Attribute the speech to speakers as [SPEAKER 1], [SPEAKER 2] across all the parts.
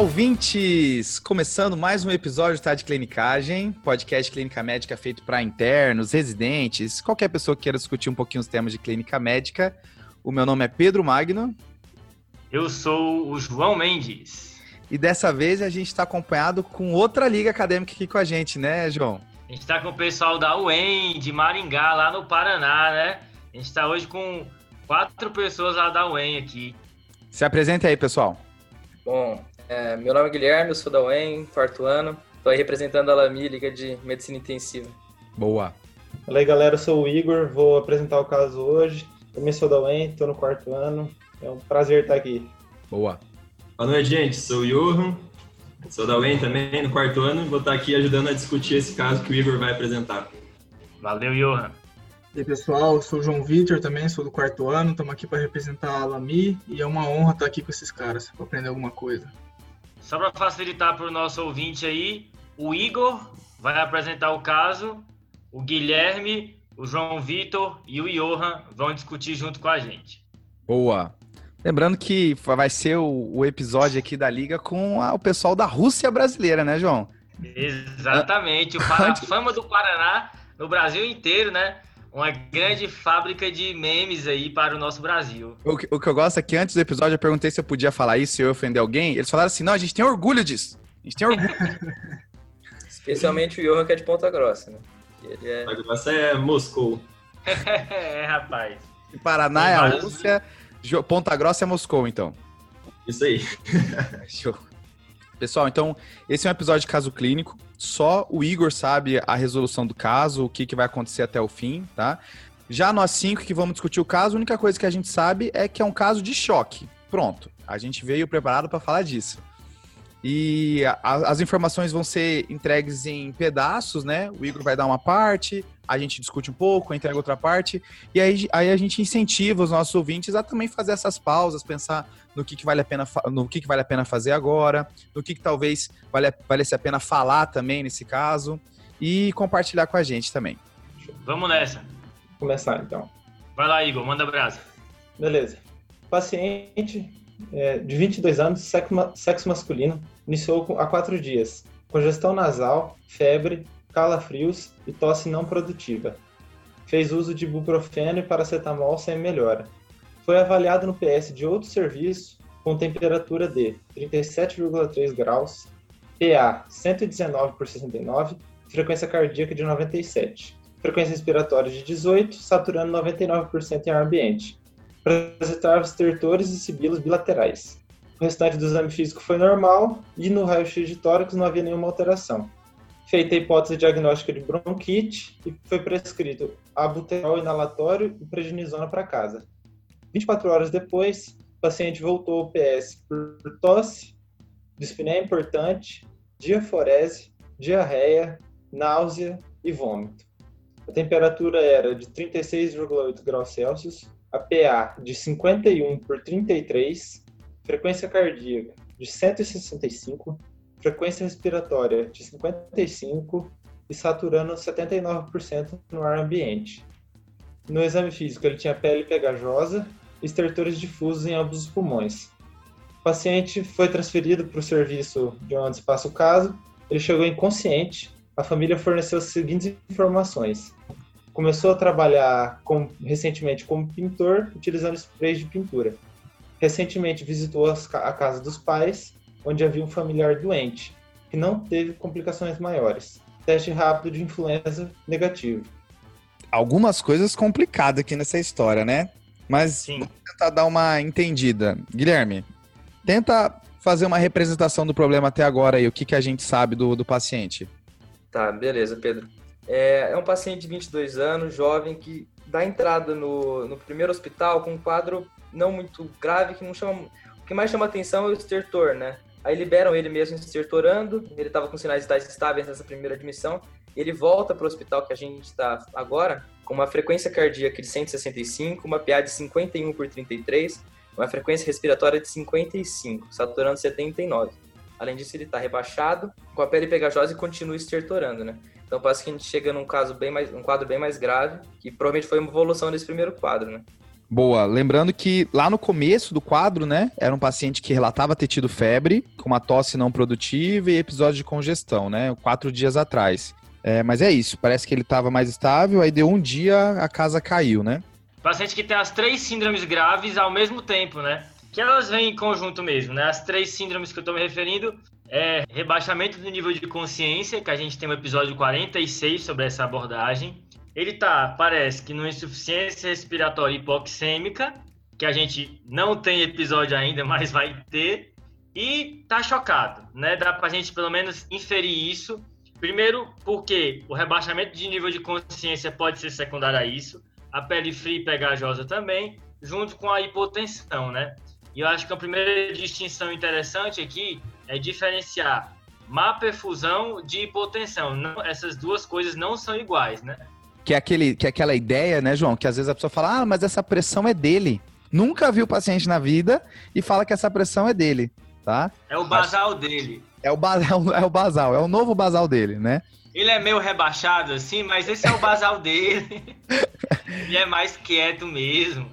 [SPEAKER 1] ouvintes! Começando mais um episódio tá, de Clinicagem, podcast clínica médica feito para internos, residentes, qualquer pessoa que queira discutir um pouquinho os temas de clínica médica. O meu nome é Pedro Magno.
[SPEAKER 2] Eu sou o João Mendes.
[SPEAKER 1] E dessa vez a gente está acompanhado com outra liga acadêmica aqui com a gente, né, João?
[SPEAKER 2] A gente está com o pessoal da UEM, de Maringá, lá no Paraná, né? A gente está hoje com quatro pessoas lá da UEM aqui.
[SPEAKER 1] Se apresente aí, pessoal.
[SPEAKER 3] Bom, é, meu nome é Guilherme, eu sou da UEM, quarto ano. Estou aí representando a LAMI, Liga de Medicina Intensiva.
[SPEAKER 1] Boa.
[SPEAKER 4] Fala aí, galera, eu sou o Igor, vou apresentar o caso hoje. Também sou da UEM, estou no quarto ano. É um prazer estar aqui.
[SPEAKER 1] Boa.
[SPEAKER 5] Boa noite, gente. Sou o Johan, sou da UEM também, no quarto ano. Vou estar aqui ajudando a discutir esse caso que o Igor vai apresentar.
[SPEAKER 2] Valeu, Johan.
[SPEAKER 6] E aí, pessoal, eu sou o João Vitor também, sou do quarto ano, estamos aqui para representar a Lami e é uma honra estar aqui com esses caras para aprender alguma coisa.
[SPEAKER 2] Só para facilitar para o nosso ouvinte aí, o Igor vai apresentar o caso, o Guilherme, o João Vitor e o Johan vão discutir junto com a gente.
[SPEAKER 1] Boa. Lembrando que vai ser o, o episódio aqui da Liga com a, o pessoal da Rússia brasileira, né, João?
[SPEAKER 2] Exatamente. O, a fama do Paraná no Brasil inteiro, né? Uma grande fábrica de memes aí para o nosso Brasil.
[SPEAKER 1] O que, o que eu gosto é que antes do episódio eu perguntei se eu podia falar isso, se eu ofender alguém. Eles falaram assim: não, a gente tem orgulho disso. A gente tem orgulho.
[SPEAKER 3] Especialmente o Johan que é de Ponta Grossa, né?
[SPEAKER 5] Ele é... Ponta Grossa é Moscou.
[SPEAKER 2] é, rapaz.
[SPEAKER 1] E Paraná é a Rússia, Ponta Grossa é Moscou, então.
[SPEAKER 5] Isso aí.
[SPEAKER 1] Show. Pessoal, então, esse é um episódio de caso clínico. Só o Igor sabe a resolução do caso, o que, que vai acontecer até o fim, tá? Já nós cinco que vamos discutir o caso, a única coisa que a gente sabe é que é um caso de choque. Pronto. A gente veio preparado para falar disso. E a, as informações vão ser entregues em pedaços, né? O Igor vai dar uma parte, a gente discute um pouco, entrega outra parte, e aí, aí a gente incentiva os nossos ouvintes a também fazer essas pausas, pensar no que, que vale a pena no que, que vale a pena fazer agora, no que, que talvez vale, valesse a pena falar também nesse caso, e compartilhar com a gente também.
[SPEAKER 2] Vamos nessa.
[SPEAKER 4] Começar então.
[SPEAKER 2] Vai lá, Igor, manda abraço.
[SPEAKER 4] Beleza. Paciente é, de 22 anos, sexo masculino, iniciou há quatro dias. Congestão nasal, febre, calafrios e tosse não produtiva. Fez uso de ibuprofeno e paracetamol sem melhora. Foi avaliado no PS de outro serviço com temperatura de 37,3 graus, PA 119 por 69, frequência cardíaca de 97, frequência respiratória de 18, saturando 99% em ar ambiente apresentava estertores e sibilos bilaterais. O restante do exame físico foi normal e no raio-x de tórax não havia nenhuma alteração. Feita a hipótese diagnóstica de bronquite e foi prescrito abuterol inalatório e prednisona para casa. 24 horas depois, o paciente voltou ao PS por tosse, dispneia importante, diaforese, diarreia, náusea e vômito. A temperatura era de 36,8 graus Celsius a PA de 51 por 33, frequência cardíaca de 165, frequência respiratória de 55 e saturando 79% no ar ambiente. No exame físico, ele tinha pele pegajosa e estertores difusos em ambos os pulmões. O paciente foi transferido para o serviço de onde se passa o caso. Ele chegou inconsciente. A família forneceu as seguintes informações: Começou a trabalhar com, recentemente como pintor, utilizando sprays de pintura. Recentemente visitou a casa dos pais, onde havia um familiar doente, que não teve complicações maiores. Teste rápido de influenza negativo.
[SPEAKER 1] Algumas coisas complicadas aqui nessa história, né? Mas
[SPEAKER 2] Sim.
[SPEAKER 1] vamos tentar dar uma entendida. Guilherme, tenta fazer uma representação do problema até agora e o que, que a gente sabe do, do paciente.
[SPEAKER 3] Tá, beleza, Pedro. É, é um paciente de 22 anos, jovem, que dá entrada no, no primeiro hospital com um quadro não muito grave, que não chama. O que mais chama atenção é o estertor, né? Aí liberam ele mesmo estertorando, ele estava com sinais vitais estáveis nessa primeira admissão. Ele volta para o hospital que a gente está agora, com uma frequência cardíaca de 165, uma PA de 51 por 33, uma frequência respiratória de 55, saturando 79. Além disso, ele está rebaixado, com a pele pegajosa e continua estertorando, né? Então parece que a gente chega num caso bem mais, um quadro bem mais grave, que provavelmente foi uma evolução desse primeiro quadro, né?
[SPEAKER 1] Boa. Lembrando que lá no começo do quadro, né, era um paciente que relatava ter tido febre, com uma tosse não produtiva e episódio de congestão, né, quatro dias atrás. É, mas é isso, parece que ele estava mais estável, aí deu um dia, a casa caiu, né?
[SPEAKER 2] Paciente que tem as três síndromes graves ao mesmo tempo, né? Que elas vêm em conjunto mesmo, né? As três síndromes que eu estou me referindo é rebaixamento do nível de consciência, que a gente tem um episódio 46 sobre essa abordagem. Ele tá, parece que numa insuficiência respiratória hipoxêmica, que a gente não tem episódio ainda, mas vai ter. E tá chocado, né? Dá pra gente pelo menos inferir isso Primeiro, porque o rebaixamento de nível de consciência pode ser secundário a isso, a pele fria e pegajosa também, junto com a hipotensão, né? E eu acho que a primeira distinção interessante aqui é diferenciar má perfusão de hipotensão. Não, essas duas coisas não são iguais, né?
[SPEAKER 1] Que é, aquele, que é aquela ideia, né, João? Que às vezes a pessoa fala, ah, mas essa pressão é dele. Nunca viu o paciente na vida e fala que essa pressão é dele, tá?
[SPEAKER 2] É o basal dele.
[SPEAKER 1] É o, basal, é o basal, é o novo basal dele, né?
[SPEAKER 2] Ele é meio rebaixado assim, mas esse é o basal dele. Ele é mais quieto mesmo.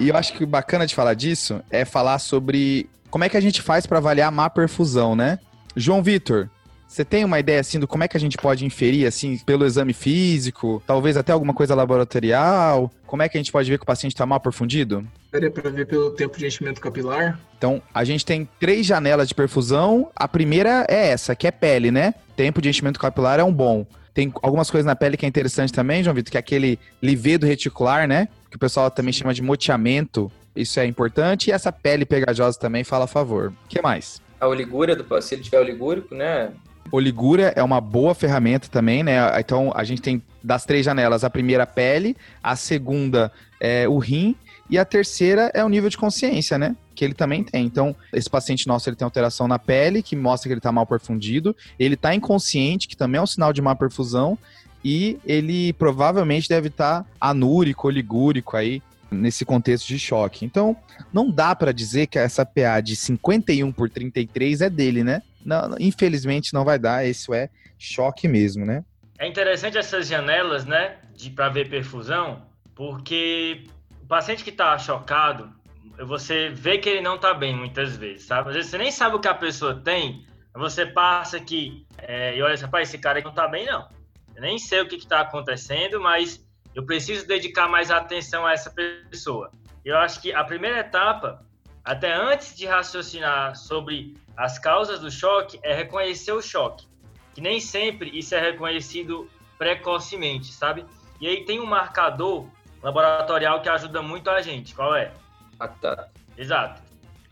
[SPEAKER 1] E eu acho que o bacana de falar disso é falar sobre como é que a gente faz para avaliar a má perfusão, né? João Vitor, você tem uma ideia assim do como é que a gente pode inferir assim pelo exame físico, talvez até alguma coisa laboratorial? Como é que a gente pode ver que o paciente está mal perfundido?
[SPEAKER 6] Daria para ver pelo tempo de enchimento capilar?
[SPEAKER 1] Então, a gente tem três janelas de perfusão. A primeira é essa, que é pele, né? Tempo de enchimento capilar é um bom. Tem algumas coisas na pele que é interessante também, João Vitor, que é aquele livedo reticular, né? Que o pessoal também chama de moteamento. Isso é importante. E essa pele pegajosa também fala a favor. O que mais?
[SPEAKER 3] A oligúria, do, se ele tiver oligúrico, né?
[SPEAKER 1] Oligura é uma boa ferramenta também, né? Então a gente tem das três janelas a primeira pele, a segunda é o rim e a terceira é o nível de consciência, né? Que ele também tem. Então, esse paciente nosso ele tem alteração na pele, que mostra que ele está mal perfundido. Ele está inconsciente, que também é um sinal de má perfusão. E ele provavelmente deve estar tá anúrico, oligúrico aí, nesse contexto de choque. Então, não dá para dizer que essa PA de 51 por 33 é dele, né? Não, infelizmente não vai dar, isso é choque mesmo, né?
[SPEAKER 2] É interessante essas janelas, né, de para ver perfusão, porque o paciente que está chocado, você vê que ele não está bem muitas vezes, sabe? Às vezes você nem sabe o que a pessoa tem, você passa aqui é, e olha, rapaz, esse cara não está bem não. Eu nem sei o que está acontecendo, mas eu preciso dedicar mais atenção a essa pessoa. Eu acho que a primeira etapa, até antes de raciocinar sobre as causas do choque, é reconhecer o choque. Que nem sempre isso é reconhecido precocemente, sabe? E aí tem um marcador laboratorial que ajuda muito a gente. Qual é?
[SPEAKER 3] Lactato.
[SPEAKER 2] Exato.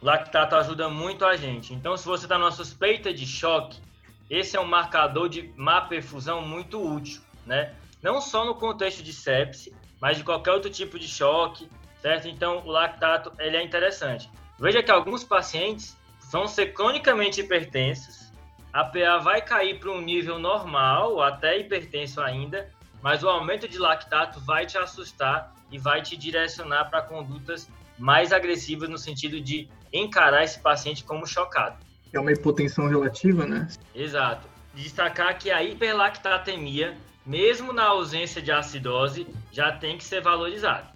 [SPEAKER 2] Lactato ajuda muito a gente. Então, se você está numa suspeita de choque, esse é um marcador de má perfusão muito útil, né? Não só no contexto de sepse, mas de qualquer outro tipo de choque, certo? Então, o lactato ele é interessante. Veja que alguns pacientes vão ser cronicamente hipertensos, a PA vai cair para um nível normal, ou até hipertenso ainda, mas o aumento de lactato vai te assustar e vai te direcionar para condutas mais agressivas no sentido de encarar esse paciente como chocado.
[SPEAKER 6] É uma hipotensão relativa, né?
[SPEAKER 2] Exato. Destacar que a hiperlactatemia mesmo na ausência de acidose, já tem que ser valorizado.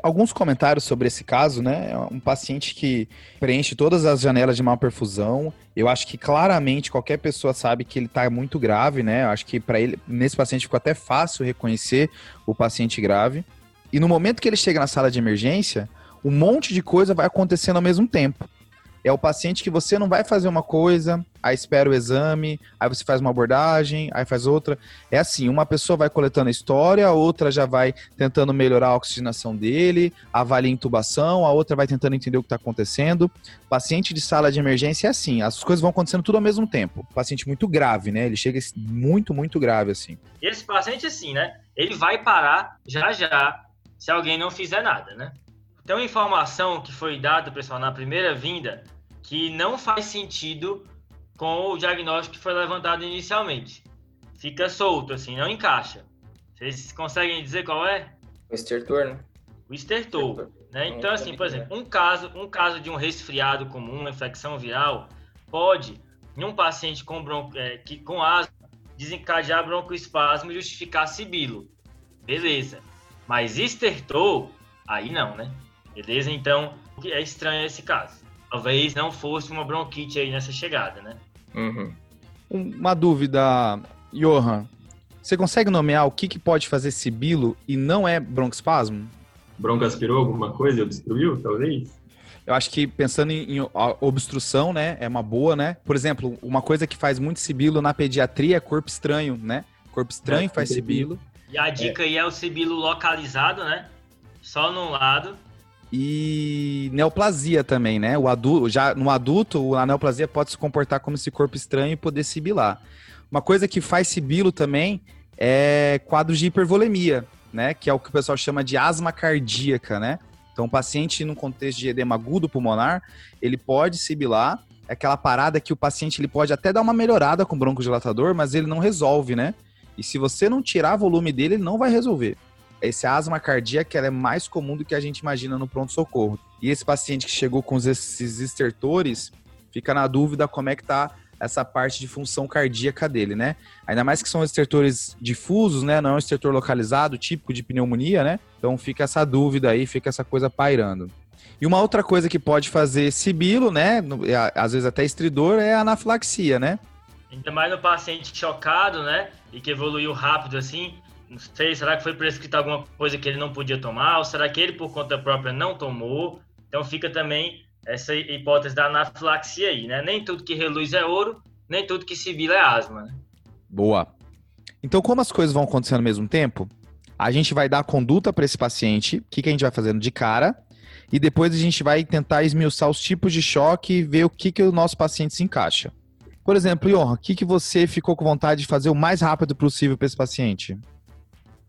[SPEAKER 1] alguns comentários sobre esse caso, né? É um paciente que preenche todas as janelas de malperfusão. Eu acho que claramente qualquer pessoa sabe que ele está muito grave, né? Eu acho que para ele, nesse paciente, ficou até fácil reconhecer o paciente grave. E no momento que ele chega na sala de emergência, um monte de coisa vai acontecendo ao mesmo tempo. É o paciente que você não vai fazer uma coisa, aí espera o exame, aí você faz uma abordagem, aí faz outra. É assim, uma pessoa vai coletando a história, a outra já vai tentando melhorar a oxigenação dele, avalia a intubação, a outra vai tentando entender o que está acontecendo. Paciente de sala de emergência é assim, as coisas vão acontecendo tudo ao mesmo tempo. Paciente muito grave, né? Ele chega muito, muito grave assim.
[SPEAKER 2] Esse paciente assim, né? Ele vai parar já já se alguém não fizer nada, né? Tem uma informação que foi dada, pessoal, na primeira vinda, que não faz sentido com o diagnóstico que foi levantado inicialmente. Fica solto, assim, não encaixa. Vocês conseguem dizer qual é?
[SPEAKER 3] O estertor, né?
[SPEAKER 2] O estertor. Né? Então, assim, por exemplo, um caso, um caso de um resfriado comum, uma infecção viral, pode, em um paciente com, bronco, é, que, com asma, desencadear broncoespasmo e justificar sibilo. Beleza. Mas estertor, aí não, né? Beleza? Então, é estranho esse caso. Talvez não fosse uma bronquite aí nessa chegada, né?
[SPEAKER 3] Uhum.
[SPEAKER 1] Uma dúvida, Johan. Você consegue nomear o que, que pode fazer sibilo e não é broncoespasmo?
[SPEAKER 5] Bronco aspirou alguma coisa e obstruiu, talvez?
[SPEAKER 1] Eu acho que pensando em, em obstrução, né, é uma boa, né? Por exemplo, uma coisa que faz muito sibilo na pediatria é corpo estranho, né? Corpo estranho faz sibilo.
[SPEAKER 2] E a dica é. aí é o sibilo localizado, né? Só num lado.
[SPEAKER 1] E neoplasia também, né? O adulto, já no adulto, a neoplasia pode se comportar como esse corpo estranho e poder sibilar. Uma coisa que faz sibilo também é quadros de hipervolemia, né? Que é o que o pessoal chama de asma cardíaca, né? Então, o paciente, no contexto de edema agudo pulmonar, ele pode sibilar. É aquela parada que o paciente ele pode até dar uma melhorada com broncodilatador, mas ele não resolve, né? E se você não tirar volume dele, ele não vai resolver. Esse asma cardíaca é mais comum do que a gente imagina no pronto-socorro. E esse paciente que chegou com esses estertores, fica na dúvida como é que tá essa parte de função cardíaca dele, né? Ainda mais que são estertores difusos, né? Não é um estertor localizado, típico de pneumonia, né? Então fica essa dúvida aí, fica essa coisa pairando. E uma outra coisa que pode fazer sibilo, né? Às vezes até estridor, é a anafilaxia, né?
[SPEAKER 2] Ainda mais no paciente chocado, né? E que evoluiu rápido assim. Não sei, será que foi prescrito alguma coisa que ele não podia tomar? Ou será que ele, por conta própria, não tomou? Então fica também essa hipótese da anafilaxia aí, né? Nem tudo que reluz é ouro, nem tudo que sibila é asma, né?
[SPEAKER 1] Boa. Então, como as coisas vão acontecendo ao mesmo tempo, a gente vai dar conduta para esse paciente, o que, que a gente vai fazendo de cara, e depois a gente vai tentar esmiuçar os tipos de choque e ver o que, que o nosso paciente se encaixa. Por exemplo, Ion, o que, que você ficou com vontade de fazer o mais rápido possível para esse paciente?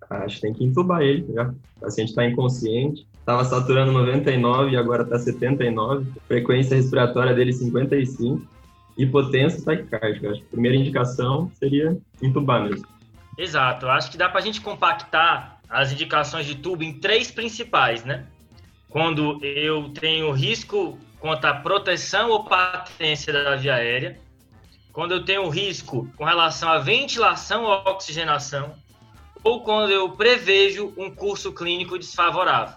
[SPEAKER 5] Acho que tem que entubar ele, já. O paciente está inconsciente, estava saturando 99 e agora está 79. Frequência respiratória dele 55. Hipotenso taquicárdico. Acho que a primeira indicação seria entubar mesmo.
[SPEAKER 2] Exato. Acho que dá para a gente compactar as indicações de tubo em três principais, né? Quando eu tenho risco contra a proteção ou patência da via aérea, quando eu tenho risco com relação à ventilação ou oxigenação, ou quando eu prevejo um curso clínico desfavorável.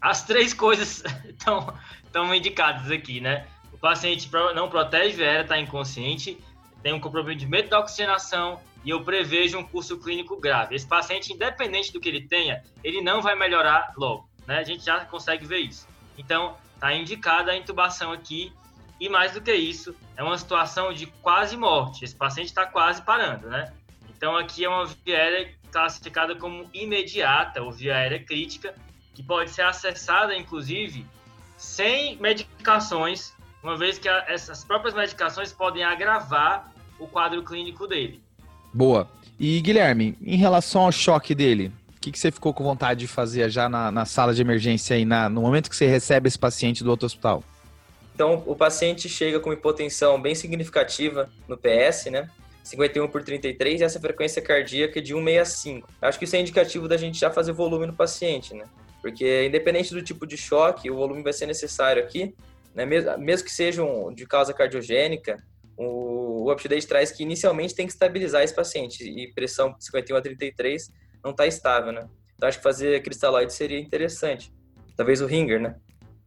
[SPEAKER 2] As três coisas estão, indicadas aqui, né? O paciente não protege a está inconsciente, tem um comprometimento da oxigenação e eu prevejo um curso clínico grave. Esse paciente, independente do que ele tenha, ele não vai melhorar logo, né? A gente já consegue ver isso. Então, está indicada a intubação aqui e mais do que isso, é uma situação de quase morte. Esse paciente está quase parando, né? Então, aqui é uma aérea classificada como imediata ou via aérea crítica, que pode ser acessada, inclusive, sem medicações, uma vez que a, essas próprias medicações podem agravar o quadro clínico dele.
[SPEAKER 1] Boa. E Guilherme, em relação ao choque dele, o que, que você ficou com vontade de fazer já na, na sala de emergência aí, na, no momento que você recebe esse paciente do outro hospital?
[SPEAKER 3] Então, o paciente chega com hipotensão bem significativa no PS, né? 51 por 33 e essa frequência cardíaca de 165. Acho que isso é indicativo da gente já fazer volume no paciente, né? Porque independente do tipo de choque, o volume vai ser necessário aqui, né? mesmo, que sejam de causa cardiogênica, o, UpToDate traz que inicialmente tem que estabilizar esse paciente e pressão 51 a 33 não está estável, né? Então acho que fazer cristalóide seria interessante. Talvez o ringer, né?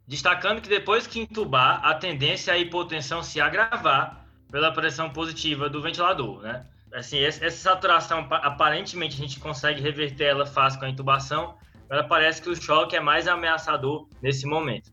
[SPEAKER 2] Destacando que depois que intubar, a tendência é a hipotensão se agravar pela pressão positiva do ventilador, né? Assim, essa saturação, aparentemente, a gente consegue reverter ela fácil com a intubação, mas parece que o choque é mais ameaçador nesse momento.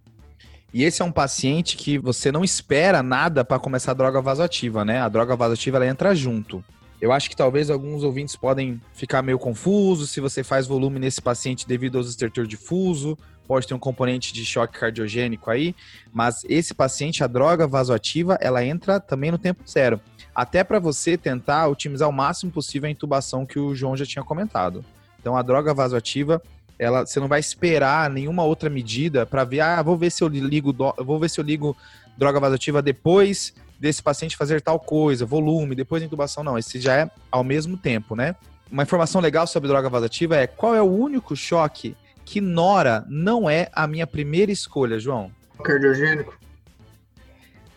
[SPEAKER 1] E esse é um paciente que você não espera nada para começar a droga vasoativa, né? A droga vasoativa ela entra junto. Eu acho que talvez alguns ouvintes podem ficar meio confusos se você faz volume nesse paciente devido aos estertor difuso, pode ter um componente de choque cardiogênico aí, mas esse paciente, a droga vasoativa, ela entra também no tempo zero. Até para você tentar otimizar o máximo possível a intubação que o João já tinha comentado. Então a droga vasoativa, ela, você não vai esperar nenhuma outra medida para ver, ah, vou ver se eu ligo, vou ver se eu ligo droga vasoativa depois desse paciente fazer tal coisa, volume, depois intubação, não. Esse já é ao mesmo tempo, né? Uma informação legal sobre droga vasoativa é qual é o único choque que Nora não é a minha primeira escolha, João?
[SPEAKER 6] Cardiogênico.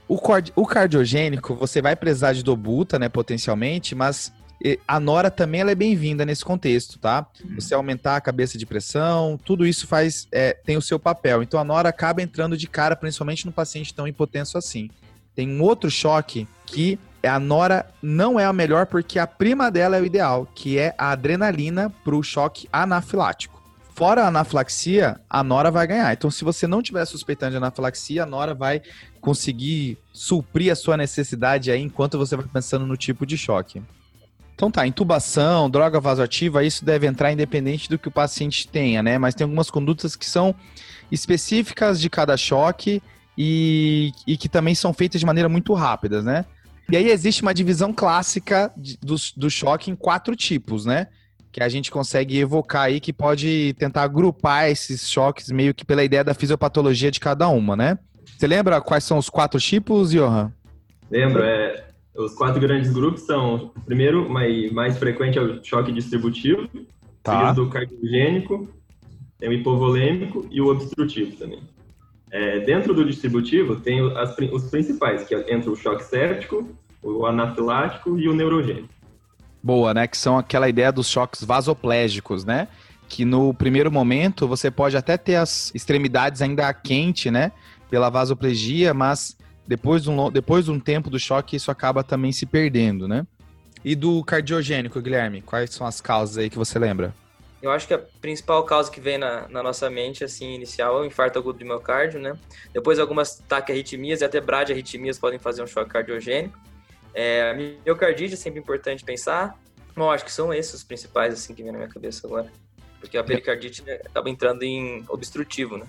[SPEAKER 1] O, o cardiogênico, você vai precisar de dobuta, né, potencialmente, mas A nora também ela é bem-vinda nesse contexto, tá? Você aumentar a cabeça de pressão, tudo isso faz é, tem o seu papel. Então a nora acaba entrando de cara, principalmente no paciente tão hipotenso assim. Tem um outro choque que é a nora não é a melhor porque a prima dela é o ideal, que é a adrenalina para o choque anafilático. Fora a anafilaxia, a nora vai ganhar. Então, se você não tiver suspeitando de anafilaxia, a nora vai conseguir suprir a sua necessidade aí enquanto você vai pensando no tipo de choque. Então tá, intubação, droga vasoativa, isso deve entrar independente do que o paciente tenha, né? Mas tem algumas condutas que são específicas de cada choque e, e que também são feitas de maneira muito rápida, né? E aí existe uma divisão clássica de- do, do choque em quatro tipos, né? Que a gente consegue evocar aí, que pode tentar agrupar esses choques meio que pela ideia da fisiopatologia de cada uma, né? Você lembra quais são os quatro tipos, Johan?
[SPEAKER 5] Lembro, é, os quatro grandes grupos são, o primeiro, mais, mais frequente é o choque distributivo,
[SPEAKER 1] Tá.
[SPEAKER 5] seguido do cardiogênico, tem o hipovolêmico e o obstrutivo também. É, dentro do distributivo tem as os principais, que é entre o choque séptico, o anafilático e o neurogênico.
[SPEAKER 1] Boa, né? Que são aquela ideia dos choques vasoplégicos, né? Que no primeiro momento você pode até ter as extremidades ainda quente, né? Pela vasoplegia, mas depois de um, depois de um tempo do choque isso acaba também se perdendo, né? E do cardiogênico, Guilherme, quais são as causas aí que você lembra?
[SPEAKER 3] Eu acho que a principal causa que vem na, na nossa mente, assim, inicial, é o infarto agudo do miocárdio, né? Depois, algumas taquiarritmias e até bradiarritmias podem fazer um choque cardiogênico. É, miocardite é sempre importante pensar. Bom, acho que são esses os principais, assim, que vem na minha cabeça agora. Porque a pericardite né, acaba entrando em obstrutivo, né?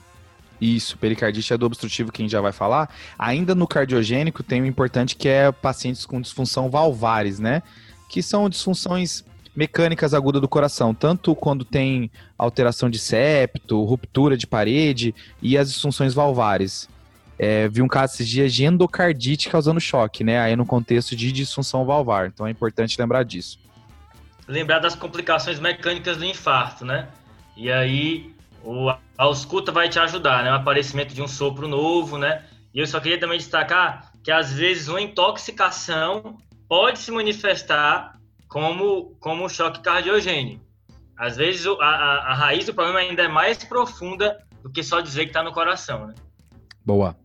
[SPEAKER 1] Isso, pericardite é do obstrutivo que a gente já vai falar. Ainda no cardiogênico tem um importante que é pacientes com disfunção valvares, né? Que são disfunções mecânicas agudas do coração, tanto quando tem alteração de septo, ruptura de parede e as disfunções valvares. É, vi um caso esses dias de endocardite causando choque, né? Aí no contexto de disfunção valvar. Então é importante lembrar disso.
[SPEAKER 2] lembrar das complicações mecânicas do infarto, né? E aí o, a ausculta vai te ajudar, né? O aparecimento de um sopro novo, né? E eu só queria também destacar que às vezes uma intoxicação pode se manifestar como, como um choque cardiogênico. Às vezes a, a, a raiz do problema ainda é mais profunda do que só dizer que está no coração, né?
[SPEAKER 1] Boa.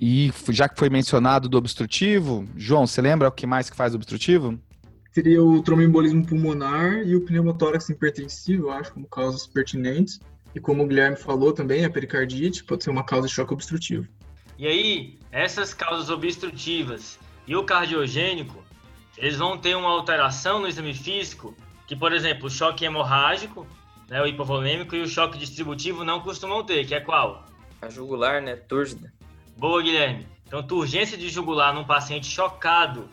[SPEAKER 1] E já que foi mencionado do obstrutivo, João, você lembra o que mais que faz obstrutivo?
[SPEAKER 6] Seria o tromboembolismo pulmonar e o pneumotórax hipertensivo, eu acho, como causas pertinentes. E como o Guilherme falou também, a pericardite pode ser uma causa de choque obstrutivo.
[SPEAKER 2] E aí, essas causas obstrutivas e o cardiogênico, eles vão ter uma alteração no exame físico, que, por exemplo, o choque hemorrágico, né, o hipovolêmico e o choque distributivo não costumam ter, que é qual?
[SPEAKER 3] A jugular, né? Túrgida.
[SPEAKER 2] Boa, Guilherme. Então, turgência de jugular num paciente chocado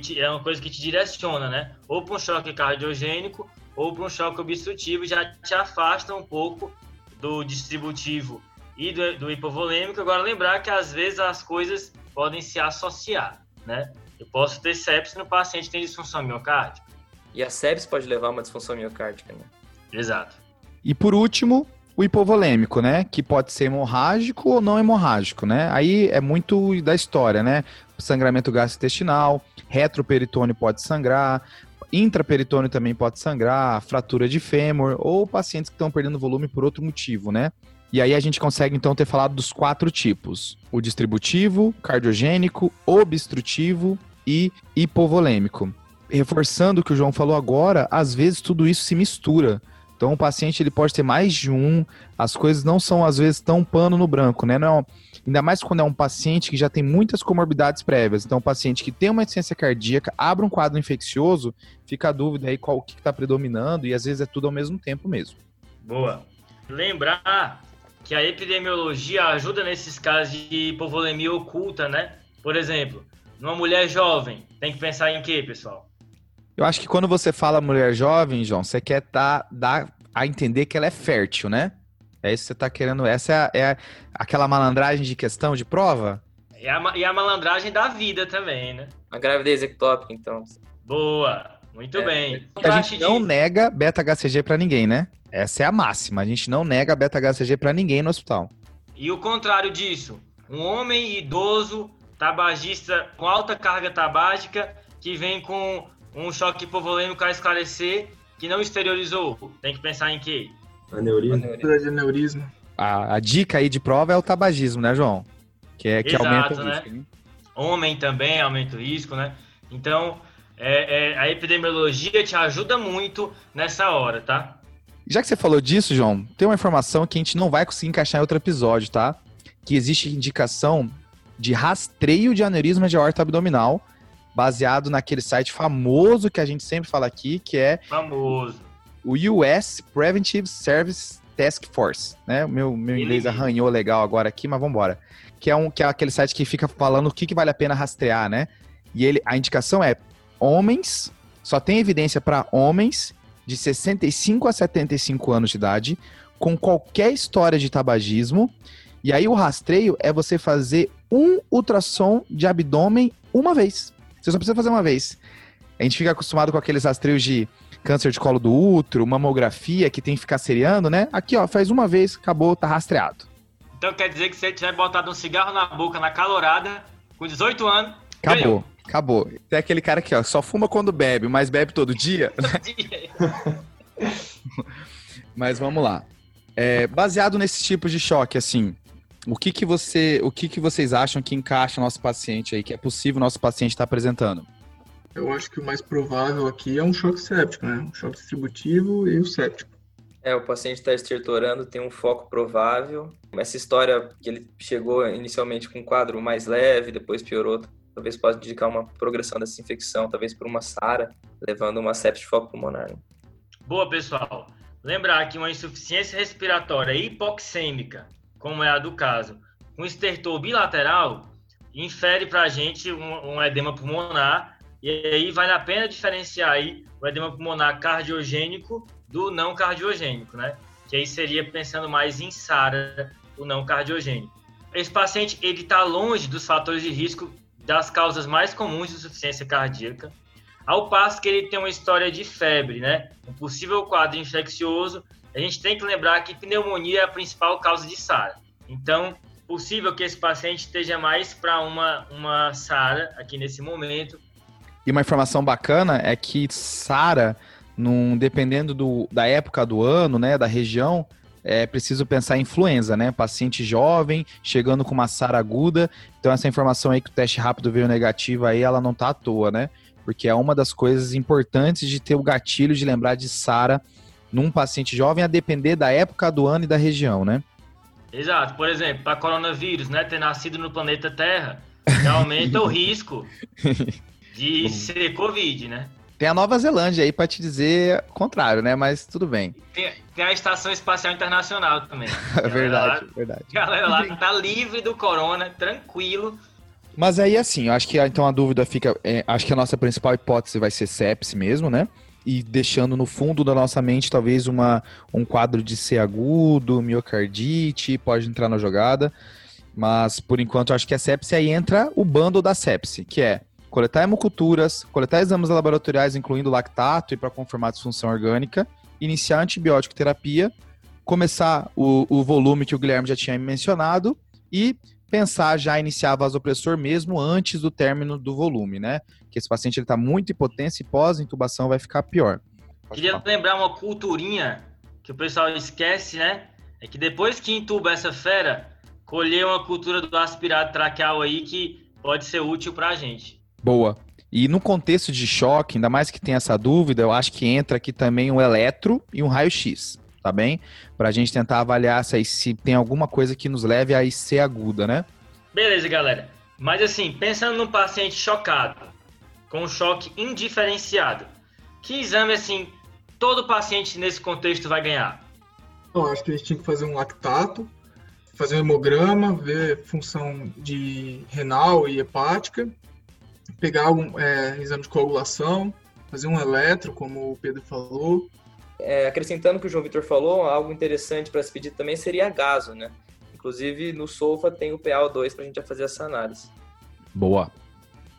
[SPEAKER 2] te- é uma coisa que te direciona, né? Ou para um choque cardiogênico ou para um choque obstrutivo, já te afasta um pouco do distributivo e do, do hipovolêmico. Agora, lembrar que às vezes as coisas podem se associar, né? Eu posso ter sepsis no paciente que tem disfunção miocárdica.
[SPEAKER 3] E a sepsis pode levar a uma disfunção miocárdica, né?
[SPEAKER 2] Exato.
[SPEAKER 1] E por último, o hipovolêmico, né? Que pode ser hemorrágico ou não hemorrágico, né? Aí é muito da história, né? Sangramento gastrointestinal, retroperitônio pode sangrar, intraperitônio também pode sangrar, fratura de fêmur ou pacientes que estão perdendo volume por outro motivo, né? E aí a gente consegue então ter falado dos quatro tipos: o distributivo, cardiogênico, obstrutivo e hipovolêmico. Reforçando o que o João falou agora, às vezes tudo isso se mistura. Então o paciente ele pode ter mais de um, as coisas não são às vezes tão pano no branco, né? Não, ainda mais quando é um paciente que já tem muitas comorbidades prévias. Então, um paciente que tem uma insuficiência cardíaca, abre um quadro infeccioso, fica a dúvida aí qual que está predominando e às vezes é tudo ao mesmo tempo mesmo.
[SPEAKER 2] Boa. Lembrar que a epidemiologia ajuda nesses casos de hipovolemia oculta, né? Por exemplo, numa mulher jovem, tem que pensar em quê, pessoal?
[SPEAKER 1] Eu acho que quando você fala mulher jovem, João, você quer tá, dar a entender que ela é fértil, né? É isso que você tá querendo. Essa é, é aquela malandragem de questão de prova?
[SPEAKER 2] E a, e a malandragem da vida também, né?
[SPEAKER 3] A gravidez ectópica, então.
[SPEAKER 2] Boa, muito
[SPEAKER 3] É,
[SPEAKER 2] bem.
[SPEAKER 1] A gente não nega beta-HCG pra ninguém, né? Essa é a máxima. A gente não nega beta-HCG pra ninguém no hospital.
[SPEAKER 2] E o contrário disso, um homem idoso, tabagista com alta carga tabágica, que vem com um choque hipovolêmico a esclarecer que não exteriorizou. Tem que pensar em quê?
[SPEAKER 5] Aneurisma.
[SPEAKER 6] Aneurisma.
[SPEAKER 1] A, a dica aí de prova é o tabagismo, né, João? Que é que
[SPEAKER 2] Exato,
[SPEAKER 1] aumenta o
[SPEAKER 2] né?
[SPEAKER 1] risco. hein?
[SPEAKER 2] Homem também aumenta o risco, né? Então, é, é, a epidemiologia te ajuda muito nessa hora, tá?
[SPEAKER 1] Já que você falou disso, João, tem uma informação que a gente não vai conseguir encaixar em outro episódio, tá? Que existe indicação de rastreio de aneurisma de aorta abdominal, baseado naquele site famoso que a gente sempre fala aqui, que é
[SPEAKER 2] Famoso.
[SPEAKER 1] o US Preventive Service Task Force, né? O meu, meu inglês arranhou legal agora aqui, mas vamos embora. Que é, um, que é aquele site que fica falando o que, que vale a pena rastrear, né? E ele, a indicação é homens, só tem evidência para homens de 65 a 75 anos de idade, com qualquer história de tabagismo. E aí o rastreio é você fazer um ultrassom de abdômen uma vez. Você só precisa fazer uma vez. A gente fica acostumado com aqueles rastreios de câncer de colo do útero, mamografia, que tem que ficar seriando, né? Aqui, ó, faz uma vez, acabou, tá rastreado.
[SPEAKER 2] Então quer dizer que se ele tiver botado um cigarro na boca na calorada, com 18 anos,
[SPEAKER 1] Acabou, acabou. Tem aquele cara aqui, ó, só fuma quando bebe, mas bebe todo dia.
[SPEAKER 2] ganhou.
[SPEAKER 1] Mas vamos lá. É, baseado nesse tipo de choque, assim, o que que você, o que que vocês acham que encaixa o nosso paciente aí, que é possível o nosso paciente estar apresentando?
[SPEAKER 6] Eu acho que o mais provável aqui é um choque séptico, né? Um choque distributivo e o séptico.
[SPEAKER 3] É, o paciente está estertorando, tem um foco provável. Essa história que ele chegou inicialmente com um quadro mais leve, depois piorou, talvez possa indicar uma progressão dessa infecção, talvez por uma SARA, levando uma sepse de foco pulmonar.
[SPEAKER 2] Boa, pessoal. Lembrar que uma insuficiência respiratória hipoxêmica, como é a do caso, com estertor bilateral, infere para a gente um, um edema pulmonar, e aí vale a pena diferenciar aí o edema pulmonar cardiogênico do não cardiogênico, né? Que aí seria pensando mais em SARA, o não cardiogênico. Esse paciente, ele está longe dos fatores de risco das causas mais comuns de insuficiência cardíaca, ao passo que ele tem uma história de febre, né? Um possível quadro infeccioso. A gente tem que lembrar que pneumonia é a principal causa de SARA. Então, possível que esse paciente esteja mais para uma, uma SARA aqui nesse momento.
[SPEAKER 1] E uma informação bacana é que SARA, num, dependendo do, da época do ano, né, da região, é preciso pensar em influenza, né? Paciente jovem, chegando com uma SARA aguda. Então, essa informação aí que o teste rápido veio negativo aí, ela não tá à toa, né? Porque é uma das coisas importantes de ter o gatilho de lembrar de SARA num paciente jovem, a depender da época do ano e da região, né?
[SPEAKER 2] Exato. Por exemplo, para coronavírus, né? Ter nascido no planeta Terra, já aumenta o risco de ser Covid, né?
[SPEAKER 1] Tem a Nova Zelândia aí pra te dizer o contrário, né? Mas tudo bem.
[SPEAKER 2] Tem, tem a Estação Espacial Internacional também.
[SPEAKER 1] É verdade, é verdade.
[SPEAKER 2] A galera lá tá livre do corona, tranquilo.
[SPEAKER 1] Mas aí, assim, eu acho que então a dúvida fica. é, acho que a nossa principal hipótese vai ser sepse mesmo, né? E deixando no fundo da nossa mente, talvez, uma, um quadro de C agudo, miocardite, pode entrar na jogada. Mas, por enquanto, acho que a sepse aí entra o bando da sepse, que é coletar hemoculturas, coletar exames laboratoriais, incluindo lactato e para confirmar a disfunção orgânica, iniciar antibiótico terapia, começar o, o volume que o Guilherme já tinha mencionado e pensar já iniciar vasopressor mesmo antes do término do volume, né? Que esse paciente ele tá muito hipotência e pós-intubação vai ficar pior. Pode
[SPEAKER 2] Queria
[SPEAKER 1] falar.
[SPEAKER 2] lembrar uma culturinha que o pessoal esquece, né? É que depois que intuba essa fera, colher uma cultura do aspirado traqueal aí que pode ser útil pra gente.
[SPEAKER 1] Boa. E no contexto de choque, ainda mais que tem essa dúvida, eu acho que entra aqui também um eletro e um raio-x, tá bem? Pra gente tentar avaliar se, aí- se tem alguma coisa que nos leve a IC aguda, né?
[SPEAKER 2] Beleza, galera. Mas assim, pensando num paciente chocado, com um choque indiferenciado, que exame assim todo paciente nesse contexto vai ganhar?
[SPEAKER 6] Então, acho que a gente tinha que fazer um lactato, fazer um hemograma, ver função de renal e hepática, pegar algum é, exame de coagulação, fazer um eletro, como o Pedro falou.
[SPEAKER 3] É, acrescentando o que o João Vitor falou, algo interessante para se pedir também seria gaso, né? Inclusive, no SOFA tem o PaO2 para a gente já fazer essa análise.
[SPEAKER 1] Boa.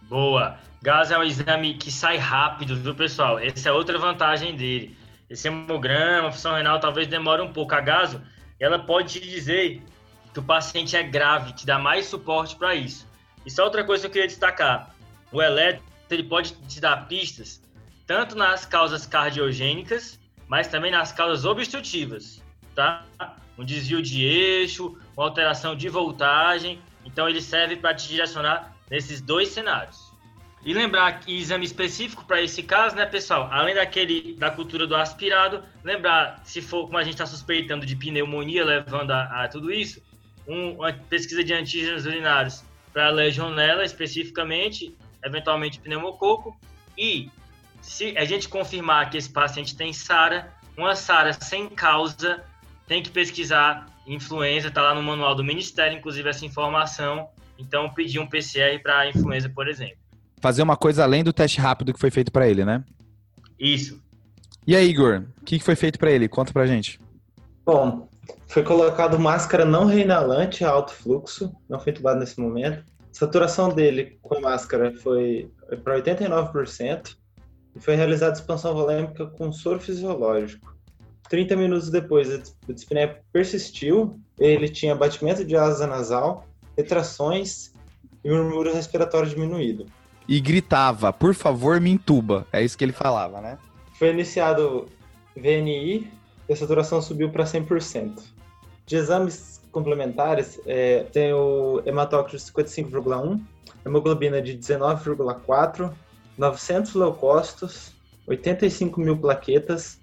[SPEAKER 2] Boa. Gás é um exame que sai rápido, viu, pessoal? Essa é outra vantagem dele. Esse hemograma, função renal, talvez demore um pouco. A gaso, ela pode te dizer que o paciente é grave, te dá mais suporte para isso. E só outra coisa que eu queria destacar. O eletro, ele pode te dar pistas tanto nas causas cardiogênicas, mas também nas causas obstrutivas, tá? Um desvio de eixo, uma alteração de voltagem. Então, ele serve para te direcionar nesses dois cenários. E lembrar que exame específico para esse caso, né, pessoal? Além daquele da cultura do aspirado, lembrar, se for como a gente está suspeitando de pneumonia levando a, a tudo isso, um, uma pesquisa de antígenos urinários para legionela especificamente, eventualmente pneumococo, e se a gente confirmar que esse paciente tem SARA, uma SARA sem causa, tem que pesquisar influenza, está lá no manual do Ministério, inclusive essa informação. Então, pedir um PCR para influenza, por exemplo.
[SPEAKER 1] Fazer uma coisa além do teste rápido que foi feito para ele, né?
[SPEAKER 2] Isso.
[SPEAKER 1] E aí, Igor, o que foi feito para ele? Conta pra gente.
[SPEAKER 4] Bom, foi colocado máscara não reinalante a alto fluxo, não foi entubado nesse momento. A saturação dele com a máscara foi para 89% e foi realizada expansão volêmica com soro fisiológico. 30 minutos depois, a dispneia persistiu, ele tinha batimento de asa nasal, retrações e murmúrio respiratório diminuído.
[SPEAKER 1] E gritava, por favor, me entuba. É isso que ele falava, né?
[SPEAKER 4] Foi iniciado VNI e a saturação subiu para 100%. De exames complementares, é, tem o hematócrito de 55,1, hemoglobina de 19,4, 900 leucócitos, 85 mil plaquetas,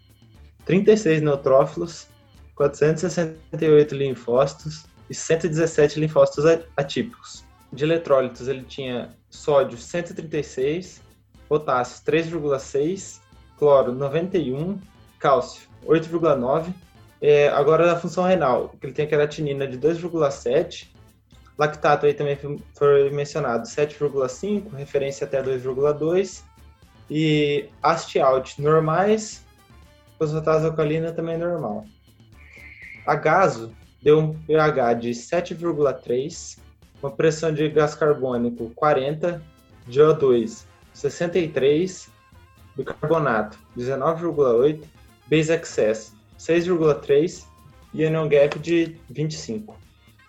[SPEAKER 4] 36 neutrófilos, 468 linfócitos e 117 linfócitos atípicos. De eletrólitos, ele tinha sódio 136, potássio 3,6, cloro 91, cálcio 8,9. É, agora a função renal, que ele tem a queratinina de 2,7, lactato aí também foi mencionado 7,5, referência até 2,2 e ast-out normais, fosfatase alcalina também normal. A gaso deu um pH de 7,3, uma pressão de gás carbônico 40, de O2 63, bicarbonato 19,8, base excess 6,3 e anion gap de 25.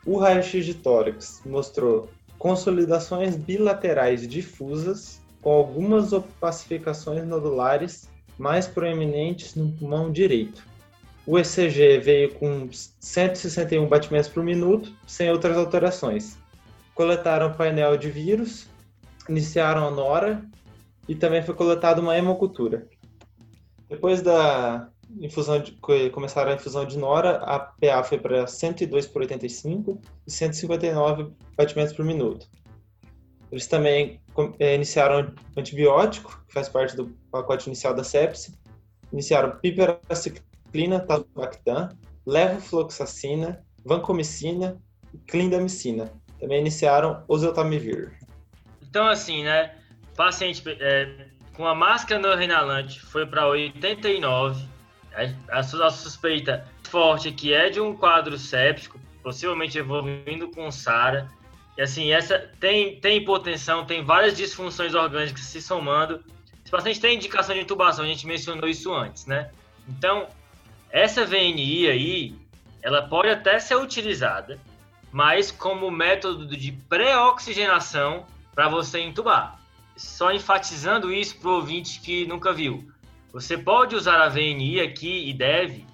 [SPEAKER 4] O raio-x de tórax mostrou consolidações bilaterais difusas com algumas opacificações nodulares mais proeminentes no pulmão direito. O ECG veio com 161 batimentos por minuto, sem outras alterações. Coletaram painel de vírus, iniciaram a NORA e também foi coletada uma hemocultura. Depois da infusão de, começaram a infusão de NORA, a PA foi para 102 por 85 e 159 batimentos por minuto. Eles também é, iniciaram antibiótico, que faz parte do pacote inicial da sepse. Iniciaram piperaciclina, tazobactam, levofloxacina, vancomicina e clindamicina. Também iniciaram oseltamivir.
[SPEAKER 2] Então, assim, né? Paciente é, com a máscara não renalante foi para 89. A, a suspeita forte que é de um quadro séptico, possivelmente evoluindo com SARA e assim, essa tem, tem hipotensão, tem várias disfunções orgânicas se somando. Esse paciente tem indicação de intubação, a gente mencionou isso antes, né? Então, essa VNI aí, ela pode até ser utilizada, mas como método de pré-oxigenação para você intubar. Só enfatizando isso para o ouvinte que nunca viu. Você pode usar a VNI aqui e deve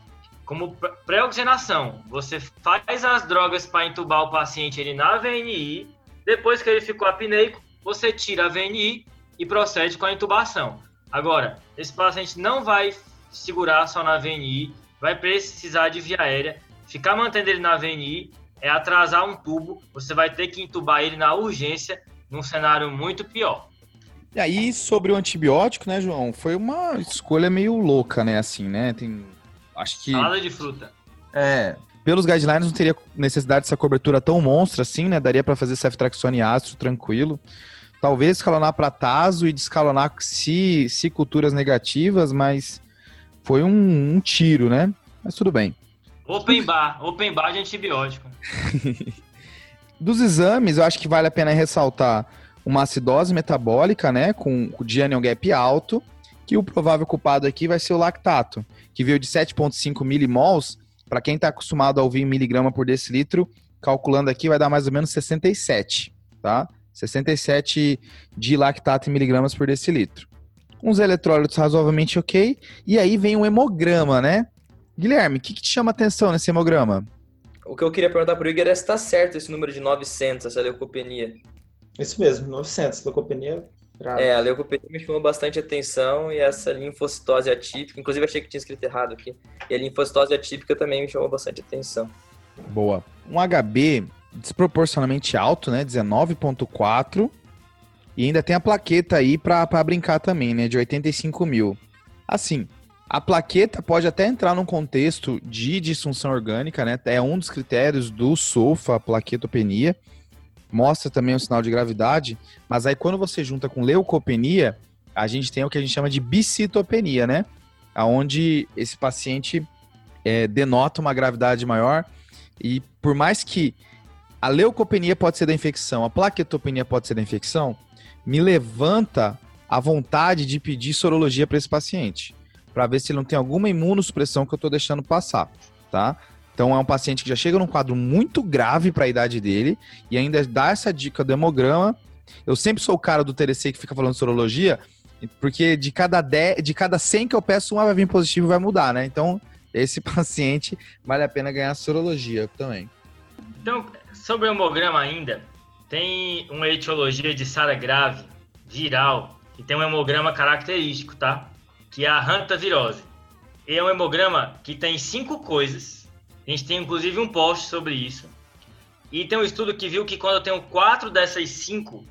[SPEAKER 2] como pré-oxigenação. Você faz as drogas para entubar o paciente ele na VNI, depois que ele ficou apneico, você tira a VNI e procede com a intubação. Agora, esse paciente não vai segurar só na VNI, vai precisar de via aérea. Ficar mantendo ele na VNI é atrasar um tubo, você vai ter que entubar ele na urgência, num cenário muito pior.
[SPEAKER 1] E aí, sobre o antibiótico, né, João? Foi uma escolha meio louca, né, assim, né? Tem Acho que.
[SPEAKER 2] Salada de fruta.
[SPEAKER 1] É. Pelos guidelines não teria necessidade dessa cobertura tão monstra assim, né? Daria para fazer ceftraxone ácido tranquilo. Talvez escalonar para taso e descalonar se, se culturas negativas, mas foi um, um tiro, né? Mas tudo bem.
[SPEAKER 2] Open bar, open bar de antibiótico.
[SPEAKER 1] Dos exames, eu acho que vale a pena ressaltar uma acidose metabólica, né, com o Dianion gap alto, que o provável culpado aqui vai ser o lactato que veio de 7,5 milimols, para quem está acostumado a ouvir miligrama por decilitro, calculando aqui vai dar mais ou menos 67, tá? 67 de lactato em miligramas por decilitro. uns eletrólitos razoavelmente ok, e aí vem um hemograma, né? Guilherme, o que, que te chama atenção nesse hemograma?
[SPEAKER 3] O que eu queria perguntar pro Igor é se tá certo esse número de 900, essa leucopenia.
[SPEAKER 4] Isso mesmo, 900. Leucopenia grave.
[SPEAKER 3] É, a leucopenia me chamou bastante atenção e essa linfocitose atípica, inclusive achei que tinha escrito errado aqui, e a linfocitose atípica também me chamou bastante atenção.
[SPEAKER 1] Boa. Um HB desproporcionalmente alto, né? 19.4. E ainda tem a plaqueta aí pra brincar também, né? De 85 mil. Assim, a plaqueta pode até entrar num contexto de disfunção orgânica, né? É um dos critérios do SOFA, a plaquetopenia. Mostra também o sinal de gravidade. Mas aí quando você junta com leucopenia, a gente tem o que a gente chama de bicitopenia, né? Onde esse paciente é, denota uma gravidade maior. E por mais que a leucopenia pode ser da infecção, a plaquetopenia pode ser da infecção, me levanta a vontade de pedir sorologia para esse paciente, para ver se ele não tem alguma imunossupressão que eu estou deixando passar, tá? Então é um paciente que já chega num quadro muito grave para a idade dele e ainda dá essa dica do hemograma. Eu sempre sou o cara do TDC que fica falando sorologia, porque de cada 10, de cada 100 que eu peço, uma vai vir positivo e vai mudar, né? Então, esse paciente vale a pena ganhar sorologia também.
[SPEAKER 2] Então, sobre o hemograma ainda, tem uma etiologia de SARA grave, viral, que tem um hemograma característico, tá? Que é a hantavirose. E é um hemograma que tem cinco coisas. A gente tem inclusive um post sobre isso. E tem um estudo que viu que quando eu tenho quatro dessas cinco,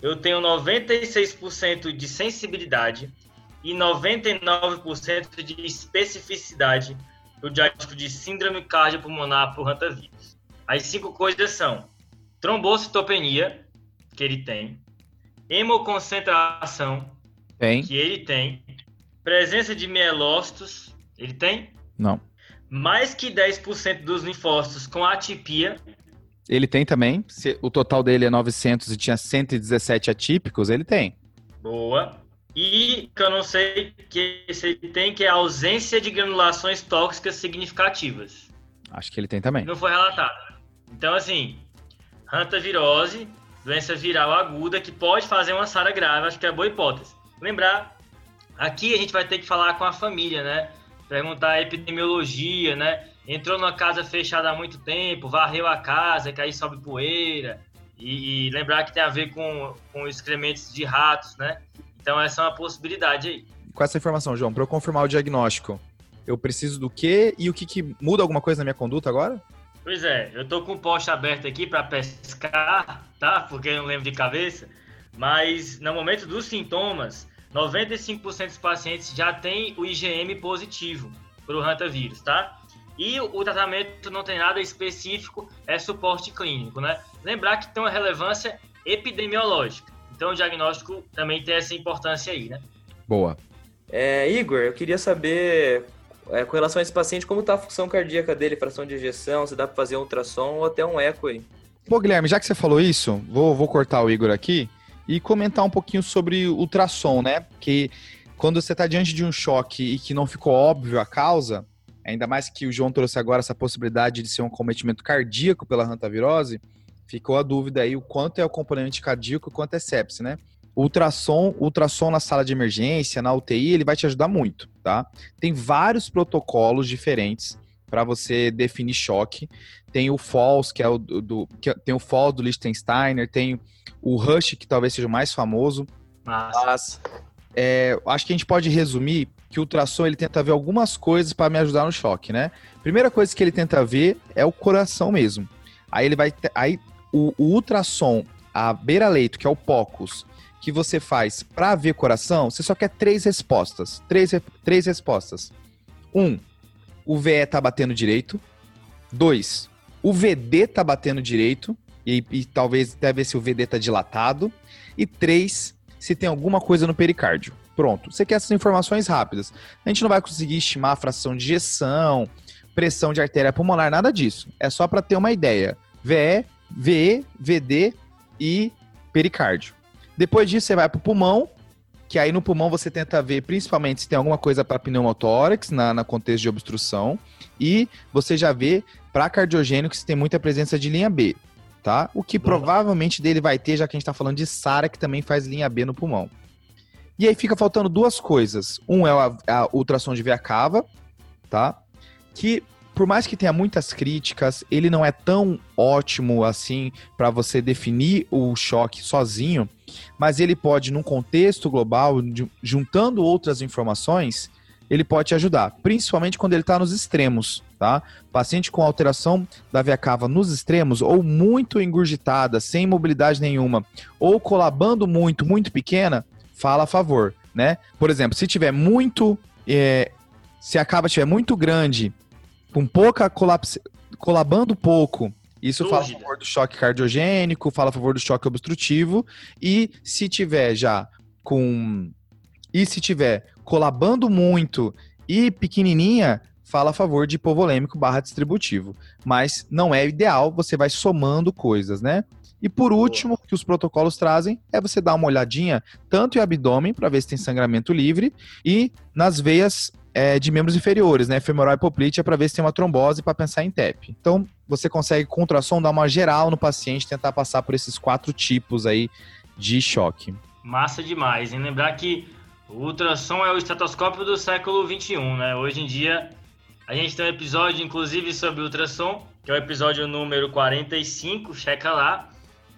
[SPEAKER 2] eu tenho 96% de sensibilidade e 99% de especificidade no diagnóstico de síndrome cardiopulmonar por hantavirus. As cinco coisas são trombocitopenia, que ele tem, hemoconcentração,
[SPEAKER 1] Tem?
[SPEAKER 2] que ele tem, presença de mielócitos, ele tem,
[SPEAKER 1] Não.
[SPEAKER 2] Mais que 10% dos linfócitos com atipia,
[SPEAKER 1] Ele tem também. Se o total dele é 900 e tinha 117 atípicos, ele tem.
[SPEAKER 2] boa, e que eu não sei que se ele tem, que é a ausência de granulações tóxicas significativas.
[SPEAKER 1] Acho que ele tem também.
[SPEAKER 2] Não foi relatado. Então, assim, hantavirose, doença viral aguda que pode fazer uma SARA grave, acho que é boa hipótese. Lembrar, aqui a gente vai ter que falar com a família, né? Perguntar a epidemiologia, né? Entrou numa casa fechada há muito tempo, varreu a casa, que aí sobe poeira. E, e lembrar que tem a ver com, com excrementos de ratos, né? Então essa é uma possibilidade aí.
[SPEAKER 1] Com essa informação, João, para eu confirmar o diagnóstico, eu preciso do quê e o que, que muda alguma coisa na minha conduta agora?
[SPEAKER 2] Pois é, eu tô com o poste aberto aqui para pescar, tá? Porque eu não lembro de cabeça. Mas no momento dos sintomas, 95% dos pacientes já tem o IgM positivo para o hantavirus, tá? E o tratamento não tem nada específico, é suporte clínico, né? Lembrar que tem uma relevância epidemiológica. Então o diagnóstico também tem essa importância aí, né?
[SPEAKER 1] Boa.
[SPEAKER 3] É, Igor, eu queria saber, é, com relação a esse paciente, como está a função cardíaca dele, fração de ejeção, se dá para fazer um ultrassom ou até um eco aí.
[SPEAKER 1] Pô, Guilherme, já que você falou isso, vou, vou cortar o Igor aqui e comentar um pouquinho sobre ultrassom, né? Que quando você está diante de um choque e que não ficou óbvio a causa, ainda mais que o João trouxe agora essa possibilidade de ser um cometimento cardíaco pela hantavirose, ficou a dúvida aí o quanto é o componente cardíaco e quanto é sepse, né? Ultrassom, ultrassom na sala de emergência, na UTI, ele vai te ajudar muito, tá? Tem vários protocolos diferentes para você definir choque. Tem o FALS, que é o do, que é- tem o FALS do Liechtensteiner, tem o Rush, que talvez seja o mais famoso.
[SPEAKER 2] Mas
[SPEAKER 3] Mas,
[SPEAKER 1] É, acho que a gente pode resumir que o ultrassom ele tenta ver algumas coisas para me ajudar no choque, né? Primeira coisa que ele tenta ver é o coração mesmo. Aí ele vai, aí o, o ultrassom a beira-leito, que é o POCUS, que você faz para ver coração, você só quer três respostas, três, três respostas. Um, o VE tá batendo direito. Dois, o VD tá batendo direito e, e talvez até ver se o VD tá dilatado. E três, se tem alguma coisa no pericárdio. Pronto. Você quer essas informações rápidas. A gente não vai conseguir estimar a fração de ejeção, pressão de artéria pulmonar, nada disso. É só para ter uma ideia. VE, VE, VD e pericárdio. Depois disso, você vai para o pulmão, que aí no pulmão você tenta ver principalmente se tem alguma coisa para pneumotórax, na, na contexto de obstrução, e você já vê para cardiogênico se tem muita presença de linha B, tá? O que provavelmente dele vai ter, já que a gente está falando de SARA, que também faz linha B no pulmão. E aí fica faltando duas coisas. Um é a, a ultrassom de veia cava, tá? Que por mais que tenha muitas críticas, ele não é tão ótimo assim para você definir o choque sozinho, mas ele pode, num contexto global, juntando outras informações, ele pode te ajudar, principalmente quando ele está nos extremos, tá? Paciente com alteração da veia cava nos extremos, ou muito engurgitada, sem mobilidade nenhuma, ou colabando muito, muito pequena, fala a favor, né? Por exemplo, se tiver muito, é, se a cava estiver muito grande com pouca colapse, colabando pouco, isso fala a favor do choque cardiogênico, fala a favor do choque obstrutivo. E se tiver já com. E se tiver colabando muito e pequenininha, fala a favor de hipovolêmico barra distributivo. Mas não é ideal, você vai somando coisas, né? E por último, que os protocolos trazem é você dar uma olhadinha tanto em abdômen para ver se tem sangramento livre e nas veias é, de membros inferiores, né? Femoral hipoplítea, para ver se tem uma trombose para pensar em TEP. Então, você consegue com ultrassom dar uma geral no paciente, tentar passar por esses quatro tipos aí de choque.
[SPEAKER 2] Massa demais, hein? Lembrar que o ultrassom é o estetoscópio do século 21, né? Hoje em dia, a gente tem um episódio, inclusive, sobre ultrassom, que é o episódio número 45, checa lá.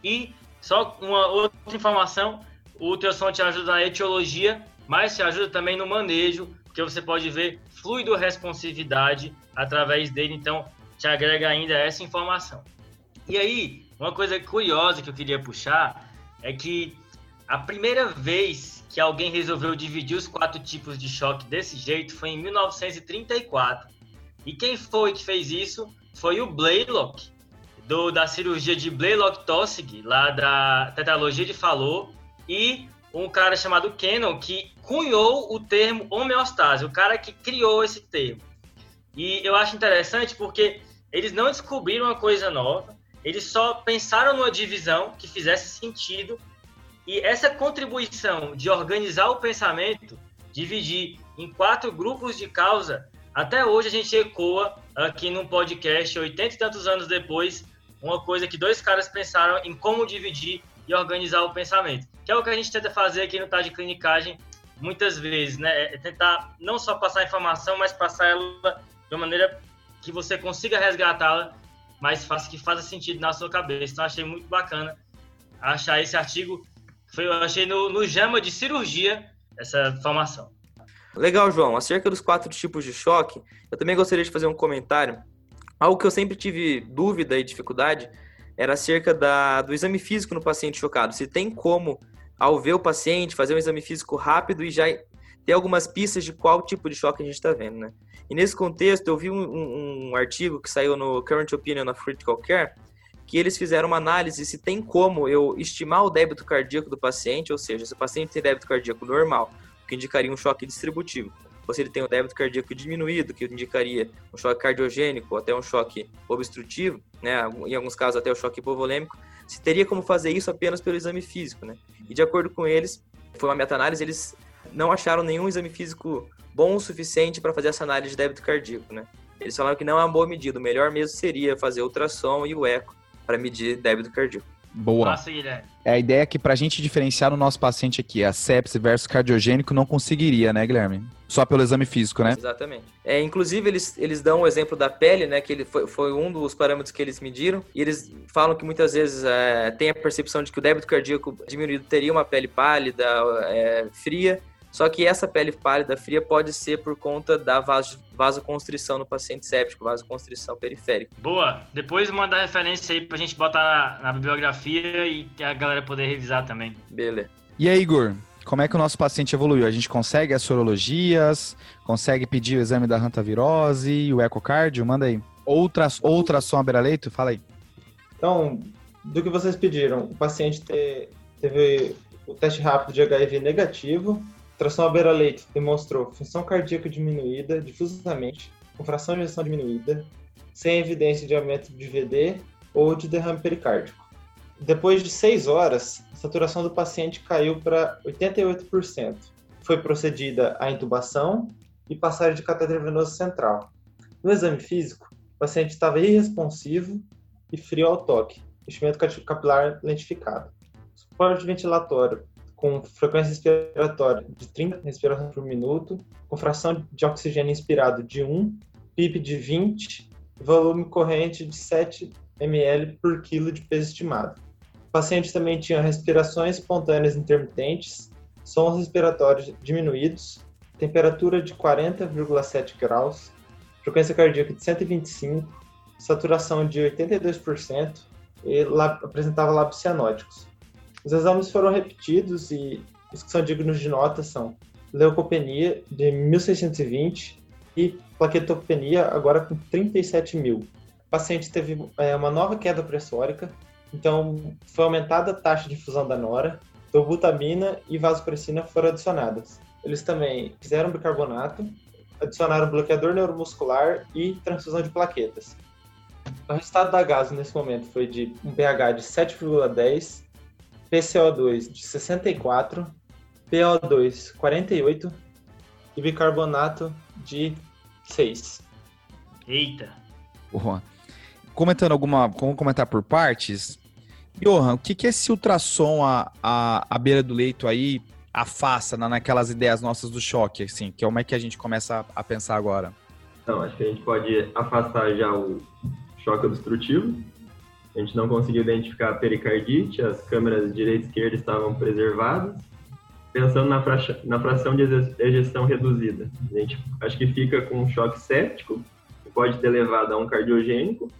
[SPEAKER 2] E só uma outra informação, o ultrassom te ajuda na etiologia, mas te ajuda também no manejo porque você pode ver fluido responsividade através dele, então te agrega ainda essa informação. E aí, uma coisa curiosa que eu queria puxar é que a primeira vez que alguém resolveu dividir os quatro tipos de choque desse jeito foi em 1934. E quem foi que fez isso foi o Blaylock, do, da cirurgia de Blaylock-Tossig, lá da tetralogia de Fallot, e um cara chamado Cannon que cunhou o termo homeostase, o cara que criou esse termo. E eu acho interessante porque eles não descobriram uma coisa nova, eles só pensaram numa divisão que fizesse sentido e essa contribuição de organizar o pensamento, dividir em quatro grupos de causa, até hoje a gente ecoa aqui num podcast, 80 e tantos anos depois, uma coisa que dois caras pensaram em como dividir e organizar o pensamento. Que é o que a gente tenta fazer aqui no Tá de Clinicagem muitas vezes, né? É tentar não só passar informação, mas passar ela de uma maneira que você consiga resgatá-la mais fácil, que faça sentido na sua cabeça. Então, achei muito bacana achar esse artigo. Foi, eu achei no, no JAMA de cirurgia essa informação.
[SPEAKER 3] Legal, João. Acerca dos quatro tipos de choque, eu também gostaria de fazer um comentário. Algo que eu sempre tive dúvida e dificuldade era acerca da, do exame físico no paciente chocado. Se tem como, ao ver o paciente, fazer um exame físico rápido e já ter algumas pistas de qual tipo de choque a gente está vendo, né? E nesse contexto, eu vi um, um, um, artigo que saiu no Current Opinion of Critical Care, que eles fizeram uma análise se tem como eu estimar o débito cardíaco do paciente, ou seja, se o paciente tem débito cardíaco normal, o que indicaria um choque distributivo, ou se ele tem um débito cardíaco diminuído, que indicaria um choque cardiogênico, ou até um choque obstrutivo, né, em alguns casos até o choque hipovolêmico, se teria como fazer isso apenas pelo exame físico, né? E de acordo com eles, foi uma meta-análise, eles não acharam nenhum exame físico bom o suficiente para fazer essa análise de débito cardíaco, né? Eles falaram que não é uma boa medida, o melhor mesmo seria fazer ultrassom e o eco para medir débito cardíaco.
[SPEAKER 1] Boa. Nossa, é a ideia que pra gente diferenciar no nosso paciente aqui, a sepse versus cardiogênico, não conseguiria, né, Guilherme? Só pelo exame físico, né?
[SPEAKER 3] Exatamente. É, inclusive, eles, eles dão o exemplo da pele, né? Que ele foi, foi um dos parâmetros que eles mediram. E eles falam que muitas vezes é, tem a percepção de que o débito cardíaco diminuído teria uma pele pálida, é, fria. Só que essa pele pálida fria pode ser por conta da vaso, vasoconstrição no paciente séptico, vasoconstrição periférica.
[SPEAKER 2] Boa. Depois manda referência aí pra gente botar na, na bibliografia e a galera poder revisar também.
[SPEAKER 3] Beleza.
[SPEAKER 1] E aí, Igor? Como é que o nosso paciente evoluiu? A gente consegue as sorologias, consegue pedir o exame da hantavirose e o ecocardio? Manda aí. Outras, ultrassom à beira-leito? Fala aí.
[SPEAKER 4] Então, do que vocês pediram, o paciente te, teve o teste rápido de HIV negativo, Tração à beira-leito demonstrou função cardíaca diminuída difusamente, com fração de ejeção diminuída, sem evidência de aumento de VD ou de derrame pericárdico. Depois de 6 horas, a saturação do paciente caiu para 88%. Foi procedida a intubação e passagem de catéter venoso central. No exame físico, o paciente estava irresponsivo e frio ao toque, enchimento capilar lentificado. Suporte ventilatório com frequência respiratória de 30 respirações por minuto, com fração de oxigênio inspirado de 1, PIP de 20, volume corrente de 7 ml por quilo de peso estimado. O paciente também tinha respirações espontâneas intermitentes, sons respiratórios diminuídos, temperatura de 40,7 graus, frequência cardíaca de 125, saturação de 82% e apresentava lábios cianóticos. Os exames foram repetidos e os que são dignos de nota são leucopenia de 1620 e plaquetopenia agora com 37 mil. O paciente teve é, uma nova queda pressórica, então foi aumentada a taxa de infusão da nora, dobutamina e vasopressina foram adicionadas. Eles também fizeram bicarbonato, adicionaram bloqueador neuromuscular e transfusão de plaquetas. O resultado da gaso nesse momento foi de um pH de 7,10, PCO2 de 64, PO2 48 e bicarbonato de 6.
[SPEAKER 2] Eita!
[SPEAKER 1] Boa. Comentando alguma. Vamos comentar por partes. Johan, o que, que esse ultrassom à, à, à beira do leito aí afasta na, naquelas ideias nossas do choque, assim? Que é como é que a gente começa a, a pensar agora?
[SPEAKER 5] Então, acho que a gente pode afastar já o choque obstrutivo. A gente não conseguiu identificar a pericardite, as câmeras direita e esquerda estavam preservadas. Pensando na, fração, na fração de ejeção reduzida, a gente acho que fica com um choque séptico, que pode ter levado a um cardiogênico,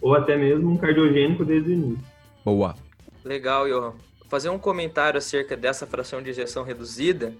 [SPEAKER 5] ou até mesmo um cardiogênico desde o início.
[SPEAKER 1] Boa.
[SPEAKER 3] Legal, Johan. Fazer um comentário acerca dessa fração de ejeção reduzida.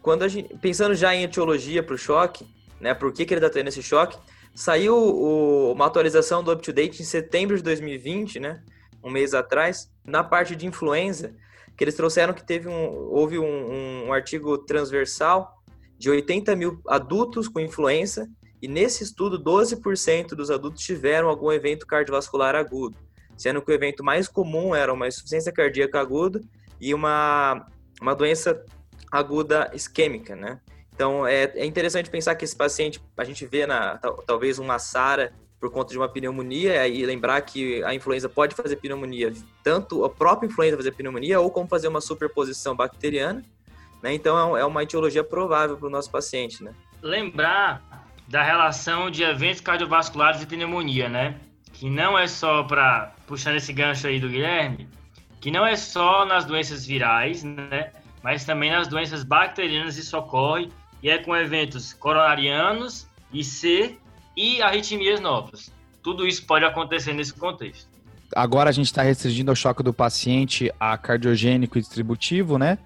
[SPEAKER 3] Quando a gente, pensando já em etiologia para o choque, né, por que, que ele está tendo esse choque, Saiu o, uma atualização do UpToDate em setembro de 2020, né? Um mês atrás, na parte de influenza, que eles trouxeram que teve um, houve um, um artigo transversal de 80 mil adultos com influenza, e nesse estudo, 12% dos adultos tiveram algum evento cardiovascular agudo, sendo que o evento mais comum era uma insuficiência cardíaca aguda e uma, uma doença aguda isquêmica, né? Então, é, é interessante pensar que esse paciente, a gente vê na, talvez uma SARA por conta de uma pneumonia e lembrar que a influenza pode fazer pneumonia, tanto a própria influenza fazer pneumonia ou como fazer uma superposição bacteriana, né? Então, é, é uma etiologia provável para o nosso paciente, né?
[SPEAKER 2] Lembrar da relação de eventos cardiovasculares e pneumonia, né? Que não é só para puxar esse gancho aí do Guilherme, que não é só nas doenças virais, né? Mas também nas doenças bacterianas isso ocorre e é com eventos coronarianos, IC e arritmias novas. Tudo isso pode acontecer nesse contexto.
[SPEAKER 1] Agora a gente está restringindo ao choque do paciente a cardiogênico e distributivo, né?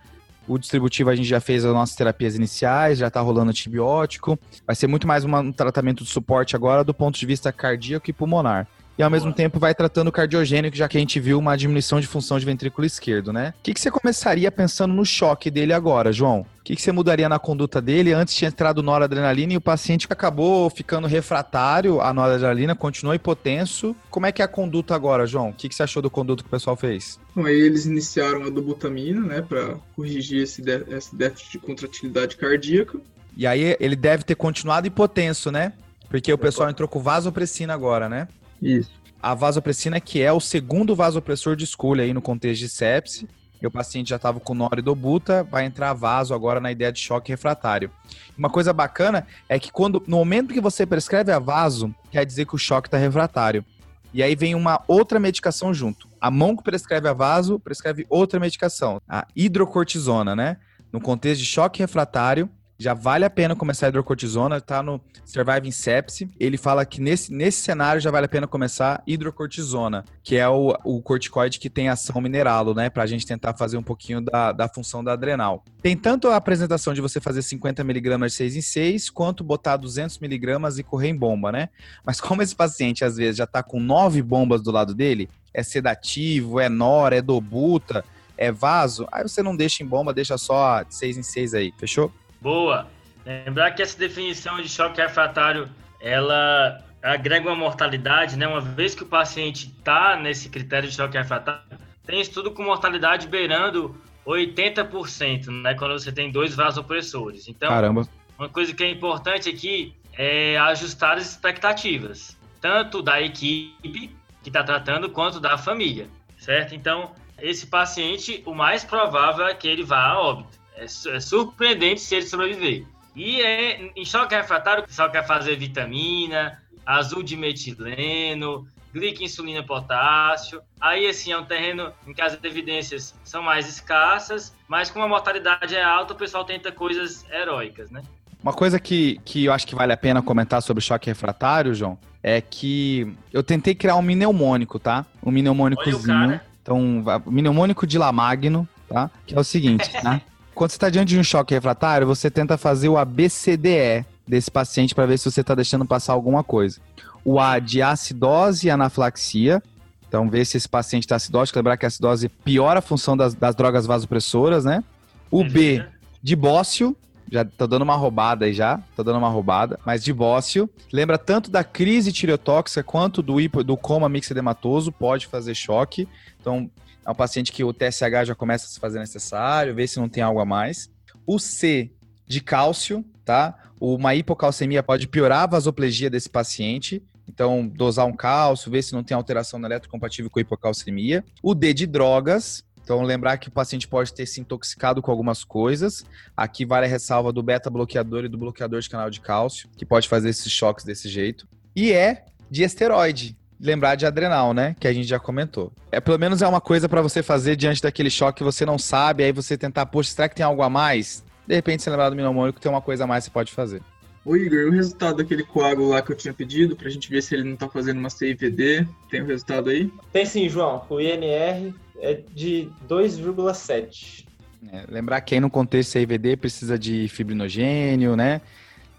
[SPEAKER 1] O distributivo a gente já fez as nossas terapias iniciais, já está rolando antibiótico. Vai ser muito mais um tratamento de suporte agora do ponto de vista cardíaco e pulmonar e ao mesmo tempo vai tratando o cardiogênico, já que a gente viu uma diminuição de função de ventrículo esquerdo, né? O que, que você começaria pensando no choque dele agora, João? O que, que você mudaria na conduta dele? Antes tinha entrado noradrenalina e o paciente acabou ficando refratário à noradrenalina, continuou hipotenso. Como é que é a conduta agora, João? O que, que você achou do conduto que o pessoal fez?
[SPEAKER 6] Bom, aí eles iniciaram a dobutamina, né, para corrigir esse, esse déficit de contratilidade cardíaca.
[SPEAKER 1] E aí ele deve ter continuado hipotenso, né? Porque o pessoal entrou com vasopressina agora, né?
[SPEAKER 6] Isso.
[SPEAKER 1] A vasopressina, que é o segundo vasopressor de escolha aí no contexto de sepse, e o paciente já estava com noridobuta, vai entrar vaso agora na ideia de choque refratário. Uma coisa bacana é que quando no momento que você prescreve a vaso, quer dizer que o choque está refratário. E aí vem uma outra medicação junto. A mão que prescreve a vaso, prescreve outra medicação, a hidrocortisona, né? No contexto de choque refratário, já vale a pena começar a hidrocortisona, tá no Surviving Sepsis. Ele fala que nesse, nesse cenário já vale a pena começar hidrocortisona, que é o, o corticoide que tem ação mineralo, né? Pra gente tentar fazer um pouquinho da, da função da adrenal. Tem tanto a apresentação de você fazer 50mg de 6 em 6, quanto botar 200mg e correr em bomba, né? Mas como esse paciente às vezes já tá com 9 bombas do lado dele, é sedativo, é nora, é dobuta, é vaso, aí você não deixa em bomba, deixa só 6 em 6 aí, fechou?
[SPEAKER 2] Boa. Lembrar que essa definição de choque refratário, ela agrega uma mortalidade, né? Uma vez que o paciente está nesse critério de choque refratário, tem estudo com mortalidade beirando 80%, né? Quando você tem dois vasopressores. Então,
[SPEAKER 1] Caramba.
[SPEAKER 2] uma coisa que é importante aqui é ajustar as expectativas, tanto da equipe que está tratando quanto da família, certo? Então, esse paciente, o mais provável é que ele vá a óbito. É, é surpreendente se ele sobreviver. E é, em choque refratário, o pessoal quer fazer vitamina, azul de metileno, glica insulina potássio. Aí, assim, é um terreno em que as evidências são mais escassas, mas como a mortalidade é alta, o pessoal tenta coisas heróicas, né?
[SPEAKER 1] Uma coisa que, que eu acho que vale a pena comentar sobre choque refratário, João, é que eu tentei criar um mnemônico, tá? Um mnemônicozinho. Então, mnemônico de Lamagno, tá? Que é o seguinte, tá? Quando você está diante de um choque refratário, você tenta fazer o ABCDE desse paciente para ver se você está deixando passar alguma coisa. O A de acidose e anaflaxia. Então, ver se esse paciente está acidótico. Lembrar que a acidose piora a função das, das drogas vasopressoras, né? O B de bócio, já tô dando uma roubada aí já, tô dando uma roubada, mas de bócio. Lembra tanto da crise tireotóxica quanto do, hipo, do coma mixedematoso, pode fazer choque. Então, é um paciente que o TSH já começa a se fazer necessário, ver se não tem algo a mais. O C de cálcio, tá? Uma hipocalcemia pode piorar a vasoplegia desse paciente. Então, dosar um cálcio, ver se não tem alteração na eletrocompatível com hipocalcemia. O D de drogas, então, lembrar que o paciente pode ter se intoxicado com algumas coisas. Aqui vale a ressalva do beta-bloqueador e do bloqueador de canal de cálcio, que pode fazer esses choques desse jeito. E é de esteroide. Lembrar de adrenal, né? Que a gente já comentou. É pelo menos é uma coisa para você fazer diante daquele choque que você não sabe, aí você tentar, poxa, será que tem algo a mais? De repente, você lembrar do mnemônico, tem uma coisa a mais que você pode fazer.
[SPEAKER 6] Ô Igor, o resultado daquele coágulo lá que eu tinha pedido, pra gente ver se ele não tá fazendo uma CIVD, tem o resultado aí?
[SPEAKER 4] Tem sim, João. O INR é de 2,7.
[SPEAKER 1] É, lembrar que aí no contexto CIVD precisa de fibrinogênio, né?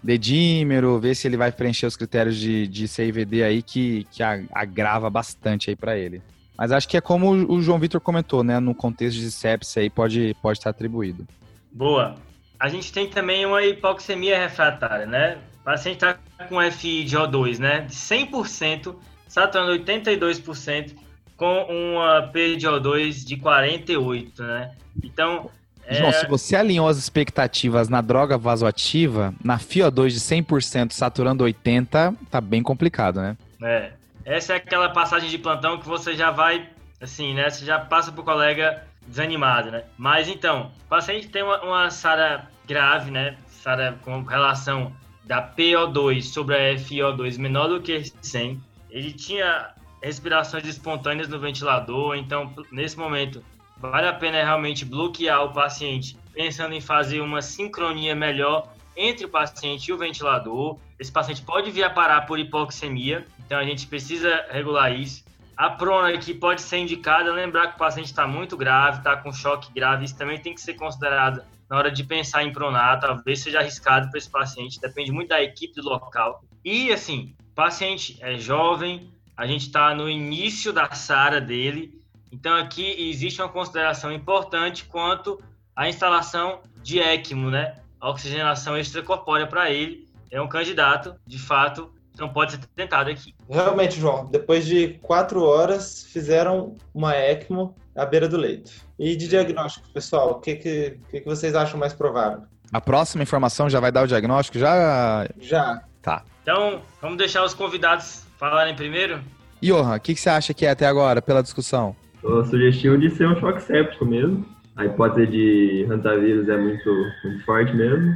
[SPEAKER 1] Dedímero, ver se ele vai preencher os critérios de, de CIVD aí que, que agrava bastante aí para ele. Mas acho que é como o João Vitor comentou, né? No contexto de sepsis aí pode, pode estar atribuído.
[SPEAKER 2] Boa. A gente tem também uma hipoxemia refratária, né? O paciente está com FI de O2, né? De 100%, saturando 82%, com uma P de O2 de 48, né? Então.
[SPEAKER 1] João, é... se você alinhou as expectativas na droga vasoativa, na FiO2 de 100% saturando 80, tá bem complicado, né?
[SPEAKER 2] É. Essa é aquela passagem de plantão que você já vai, assim, né? Você já passa pro colega desanimado, né? Mas então, o paciente tem uma, uma SARA grave, né? SARA com relação da PO2 sobre a FiO2 menor do que 100. Ele tinha respirações espontâneas no ventilador. Então, nesse momento, vale a pena realmente bloquear o paciente, pensando em fazer uma sincronia melhor entre o paciente e o ventilador. Esse paciente pode vir a parar por hipoxemia, então a gente precisa regular isso. A prona aqui pode ser indicada, lembrar que o paciente está muito grave, está com choque grave, isso também tem que ser considerado na hora de pensar em pronar, talvez seja arriscado para esse paciente, depende muito da equipe do local. E assim, paciente é jovem, a gente está no início da SARA dele, então aqui existe uma consideração importante quanto à instalação de ECMO, né? A oxigenação extracorpórea para ele. É um candidato, de fato, não pode ser tentado aqui.
[SPEAKER 4] Realmente, João, depois de quatro horas, fizeram uma ECMO à beira do leito. E de diagnóstico, pessoal, o que, que, que, que vocês acham mais provável?
[SPEAKER 1] A próxima informação já vai dar o diagnóstico? Já?
[SPEAKER 4] Já.
[SPEAKER 1] Tá.
[SPEAKER 2] Então, vamos deixar os convidados falarem primeiro?
[SPEAKER 1] Johan, o que, que você acha que é até agora, pela discussão?
[SPEAKER 5] O sugestivo de ser um choque séptico mesmo. A hipótese de rantavírus é muito, muito forte mesmo.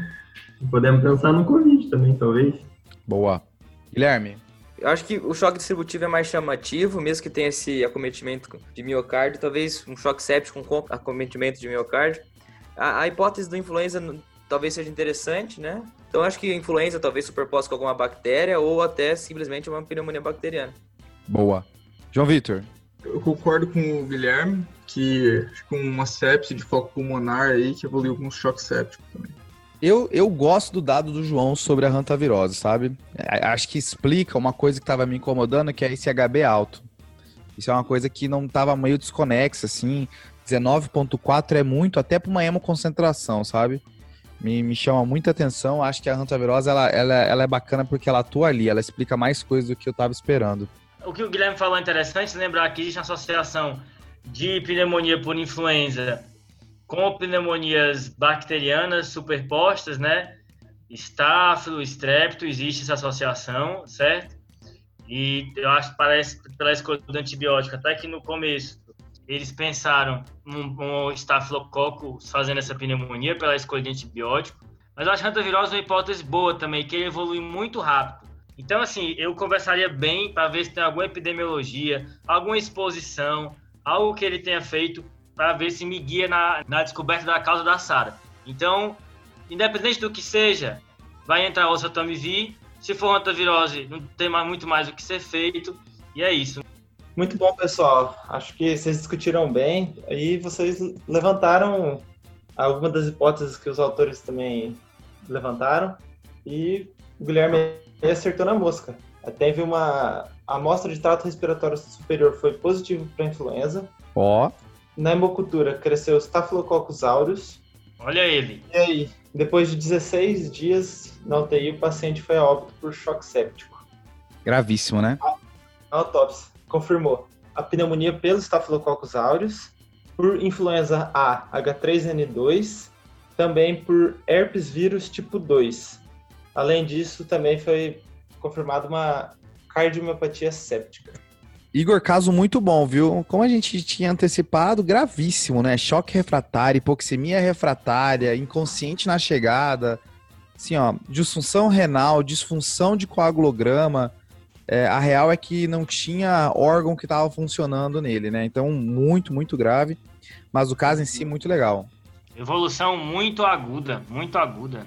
[SPEAKER 5] Podemos pensar no Covid também, talvez.
[SPEAKER 1] Boa. Guilherme?
[SPEAKER 3] Eu acho que o choque distributivo é mais chamativo, mesmo que tenha esse acometimento de miocárdio, talvez um choque séptico com acometimento de miocárdio. A, a hipótese do influenza talvez seja interessante, né? Então acho que influenza talvez superposta com alguma bactéria ou até simplesmente uma pneumonia bacteriana.
[SPEAKER 1] Boa. João Vitor.
[SPEAKER 6] Eu concordo com o Guilherme que com uma sepse de foco pulmonar aí que evoluiu com um choque séptico também.
[SPEAKER 1] Eu, eu gosto do dado do João sobre a hantavirose, sabe? É, acho que explica uma coisa que estava me incomodando, que é esse HB alto. Isso é uma coisa que não estava meio desconexa, assim. 19.4 é muito, até para uma hemoconcentração, sabe? Me, me chama muita atenção. Acho que a hantavirose, ela, ela, ela é bacana porque ela atua ali. Ela explica mais coisas do que eu estava esperando
[SPEAKER 2] o que o Guilherme falou é interessante, lembrar que existe uma associação de pneumonia por influenza com pneumonias bacterianas superpostas, né? Estáfilo, estrépito, existe essa associação, certo? E eu acho que parece, pela escolha do antibiótico, até que no começo, eles pensaram um, um estafilococo fazendo essa pneumonia pela escolha de antibiótico, mas eu acho que a hantavirose é uma hipótese boa também, que ele evolui muito rápido. Então, assim, eu conversaria bem para ver se tem alguma epidemiologia, alguma exposição, algo que ele tenha feito para ver se me guia na, na descoberta da causa da SARA. Então, independente do que seja, vai entrar o oseltamivir. Se for hantavirose, não tem mais, muito mais o que ser feito. E é isso.
[SPEAKER 4] Muito bom, pessoal. Acho que vocês discutiram bem e vocês levantaram algumas das hipóteses que os autores também levantaram e o Guilherme acertou na mosca. Teve uma amostra de trato respiratório superior foi positivo para influenza.
[SPEAKER 1] Ó. Oh.
[SPEAKER 4] Na hemocultura cresceu Staphylococcus aureus.
[SPEAKER 2] Olha ele.
[SPEAKER 4] E aí, depois de 16 dias na UTI, o paciente foi a óbito por choque séptico.
[SPEAKER 1] Gravíssimo, né?
[SPEAKER 4] A autópsia confirmou a pneumonia pelo Staphylococcus aureus, por influenza A H3N2, também por herpes vírus tipo 2. Além disso, também foi confirmada uma cardiomiopatia séptica.
[SPEAKER 1] Igor, caso muito bom, viu? Como a gente tinha antecipado, gravíssimo, né? Choque refratário, hipoxemia refratária, inconsciente na chegada. Assim, ó, disfunção renal, disfunção de coagulograma. É, a real é que não tinha órgão que estava funcionando nele, né? Então, muito, muito grave. Mas o caso em si, muito legal.
[SPEAKER 2] Evolução muito aguda, muito aguda.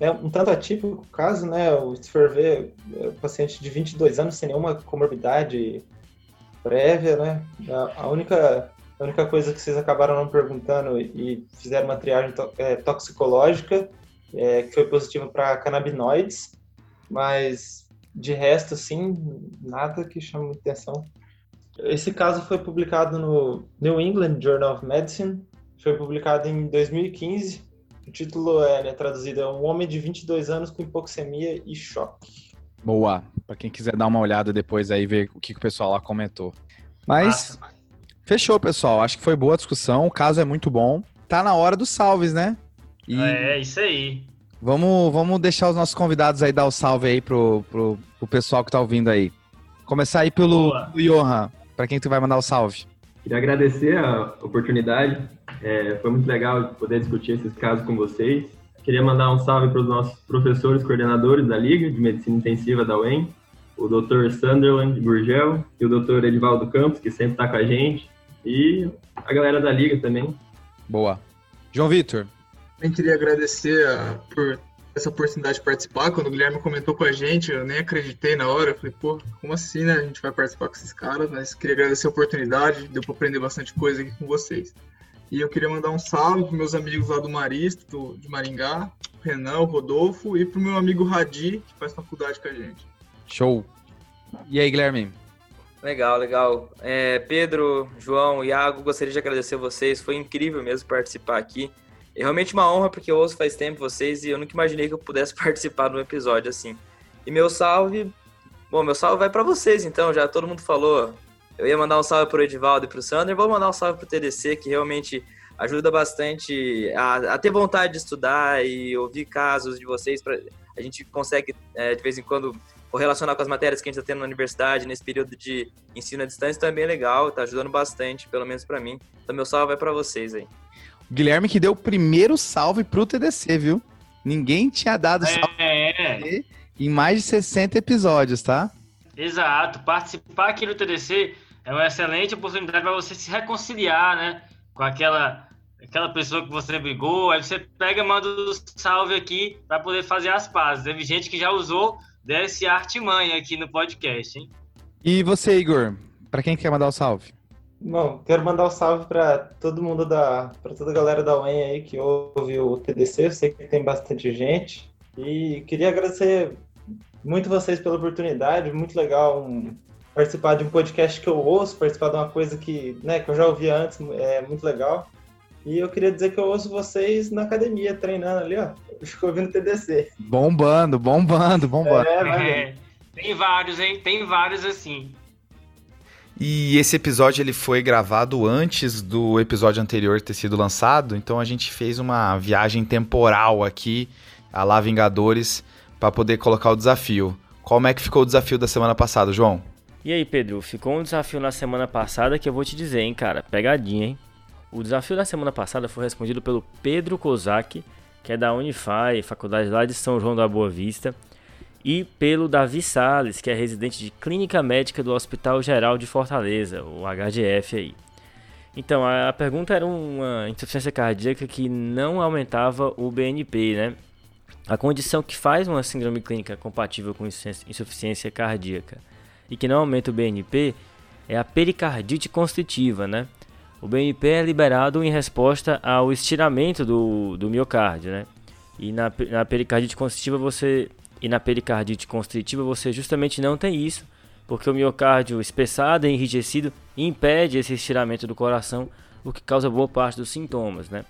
[SPEAKER 4] É um tanto atípico o caso, né? Se for ver, é, paciente de 22 anos sem nenhuma comorbidade prévia, né? A única, a única coisa que vocês acabaram não perguntando e fizeram uma triagem é, toxicológica, é, que foi positiva para canabinoides, mas de resto, assim, nada que chame atenção. Esse caso foi publicado no New England Journal of Medicine, foi publicado em 2015 o título é né, traduzido é Um Homem de 22 anos com hipoxemia e choque.
[SPEAKER 1] Boa. Para quem quiser dar uma olhada depois aí, ver o que, que o pessoal lá comentou. Mas, Nossa. fechou, pessoal. Acho que foi boa a discussão. O caso é muito bom. Tá na hora dos salves, né?
[SPEAKER 2] E... É, isso aí.
[SPEAKER 1] Vamos, vamos deixar os nossos convidados aí dar o salve aí pro, pro, pro pessoal que tá ouvindo aí. Começar aí pelo, pelo Johan. Para quem tu vai mandar o salve?
[SPEAKER 5] Queria agradecer a oportunidade. É, foi muito legal poder discutir esses casos com vocês. Queria mandar um salve para os nossos professores coordenadores da Liga de Medicina Intensiva da UEM, o Dr. Sunderland Gurgel e o Dr. Edivaldo Campos, que sempre está com a gente, e a galera da Liga também.
[SPEAKER 1] Boa. João Vitor.
[SPEAKER 6] Eu queria agradecer a, por essa oportunidade de participar. Quando o Guilherme comentou com a gente, eu nem acreditei na hora. Eu falei, pô, como assim, né? A gente vai participar com esses caras, mas queria agradecer a oportunidade, deu para aprender bastante coisa aqui com vocês. E eu queria mandar um salve para meus amigos lá do Maristo, de Maringá, o Renan, o Rodolfo, e para o meu amigo Radi, que faz faculdade com a gente.
[SPEAKER 1] Show! E aí, Guilherme?
[SPEAKER 3] Legal, legal. É, Pedro, João, Iago, gostaria de agradecer a vocês. Foi incrível mesmo participar aqui. É realmente uma honra, porque eu ouço faz tempo vocês e eu nunca imaginei que eu pudesse participar de um episódio assim. E meu salve. Bom, meu salve vai para vocês, então, já todo mundo falou. Eu ia mandar um salve pro Edivaldo e pro Sander, vou mandar um salve pro TDC, que realmente ajuda bastante a, a ter vontade de estudar e ouvir casos de vocês. Pra, a gente consegue, é, de vez em quando, correlacionar com as matérias que a gente está tendo na universidade, nesse período de ensino à distância, também é legal, tá ajudando bastante, pelo menos para mim. Então, meu salve vai para vocês aí.
[SPEAKER 1] Guilherme que deu o primeiro salve pro TDC, viu? Ninguém tinha dado é, salve é. em mais de 60 episódios, tá?
[SPEAKER 2] Exato. Participar aqui do TDC é uma excelente oportunidade para você se reconciliar, né? Com aquela, aquela pessoa que você brigou. Aí você pega e manda um salve aqui para poder fazer as pazes. Teve gente que já usou desse artimanha aqui no podcast, hein?
[SPEAKER 1] E você, Igor? Para quem quer mandar o salve?
[SPEAKER 4] Bom, quero mandar um salve para todo mundo da, para toda a galera da UEM aí que ouve o TDC. Eu sei que tem bastante gente e queria agradecer muito vocês pela oportunidade. Muito legal um, participar de um podcast que eu ouço, participar de uma coisa que, né, que eu já ouvi antes. É muito legal. E eu queria dizer que eu ouço vocês na academia treinando ali, ó. Eu fico ouvindo TDC.
[SPEAKER 1] Bombando, bombando, bombando.
[SPEAKER 2] É, é, tem vários, hein? Tem vários assim.
[SPEAKER 1] E esse episódio ele foi gravado antes do episódio anterior ter sido lançado, então a gente fez uma viagem temporal aqui, a lá Vingadores, para poder colocar o desafio. Como é que ficou o desafio da semana passada, João?
[SPEAKER 7] E aí, Pedro, ficou um desafio na semana passada que eu vou te dizer, hein, cara. Pegadinha, hein? O desafio da semana passada foi respondido pelo Pedro Kozak, que é da Unify, faculdade lá de São João da Boa Vista, e pelo Davi Sales, que é residente de Clínica Médica do Hospital Geral de Fortaleza, o HGF aí. Então, a pergunta era uma insuficiência cardíaca que não aumentava o BNP, né? A condição que faz uma síndrome clínica compatível com insuficiência cardíaca e que não aumenta o BNP é a pericardite constritiva, né? O BNP é liberado em resposta ao estiramento do, do miocárdio, né? E na, na pericardite constritiva você e na pericardite constritiva você justamente não tem isso, porque o miocárdio espessado e enrijecido impede esse estiramento do coração, o que causa boa parte dos sintomas, né?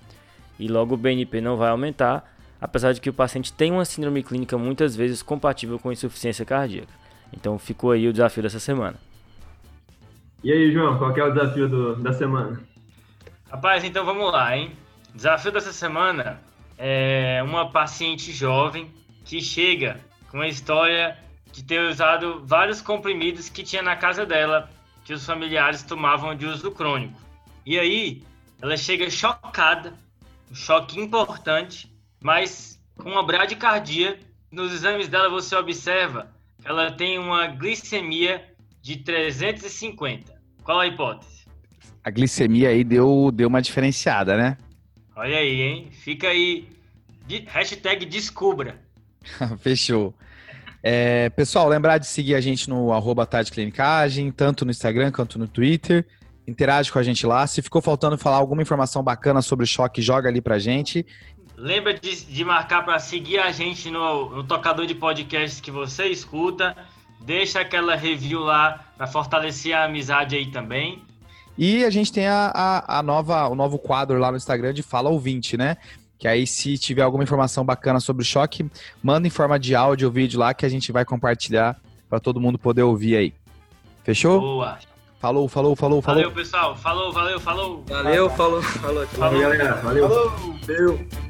[SPEAKER 7] E logo o BNP não vai aumentar, apesar de que o paciente tem uma síndrome clínica muitas vezes compatível com insuficiência cardíaca. Então ficou aí o desafio dessa semana.
[SPEAKER 5] E aí, João, qual é o desafio do, da semana?
[SPEAKER 2] Rapaz, então vamos lá, hein? O desafio dessa semana é uma paciente jovem que chega com a história de ter usado vários comprimidos que tinha na casa dela, que os familiares tomavam de uso crônico. E aí, ela chega chocada, um choque importante, mas com uma bradicardia. Nos exames dela você observa ela tem uma glicemia de 350. Qual a hipótese?
[SPEAKER 1] A glicemia aí deu, deu uma diferenciada, né?
[SPEAKER 2] Olha aí, hein? Fica aí. Hashtag descubra.
[SPEAKER 1] Fechou. É, pessoal, lembrar de seguir a gente no arroba Clinicagem, tanto no Instagram quanto no Twitter. Interage com a gente lá. Se ficou faltando falar alguma informação bacana sobre o choque, joga ali pra gente.
[SPEAKER 2] Lembra de, de marcar para seguir a gente no, no tocador de podcasts que você escuta. Deixa aquela review lá para fortalecer a amizade aí também.
[SPEAKER 1] E a gente tem a, a, a, nova, o novo quadro lá no Instagram de Fala Ouvinte, né? Que aí, se tiver alguma informação bacana sobre o choque, manda em forma de áudio ou vídeo lá que a gente vai compartilhar para todo mundo poder ouvir aí. Fechou?
[SPEAKER 2] Boa.
[SPEAKER 1] Falou, falou, falou, falou.
[SPEAKER 2] Valeu, pessoal. Falou, valeu, falou.
[SPEAKER 3] Valeu, falou, falou.
[SPEAKER 2] Falou,
[SPEAKER 5] galera. Valeu.
[SPEAKER 2] Falou.
[SPEAKER 5] Valeu.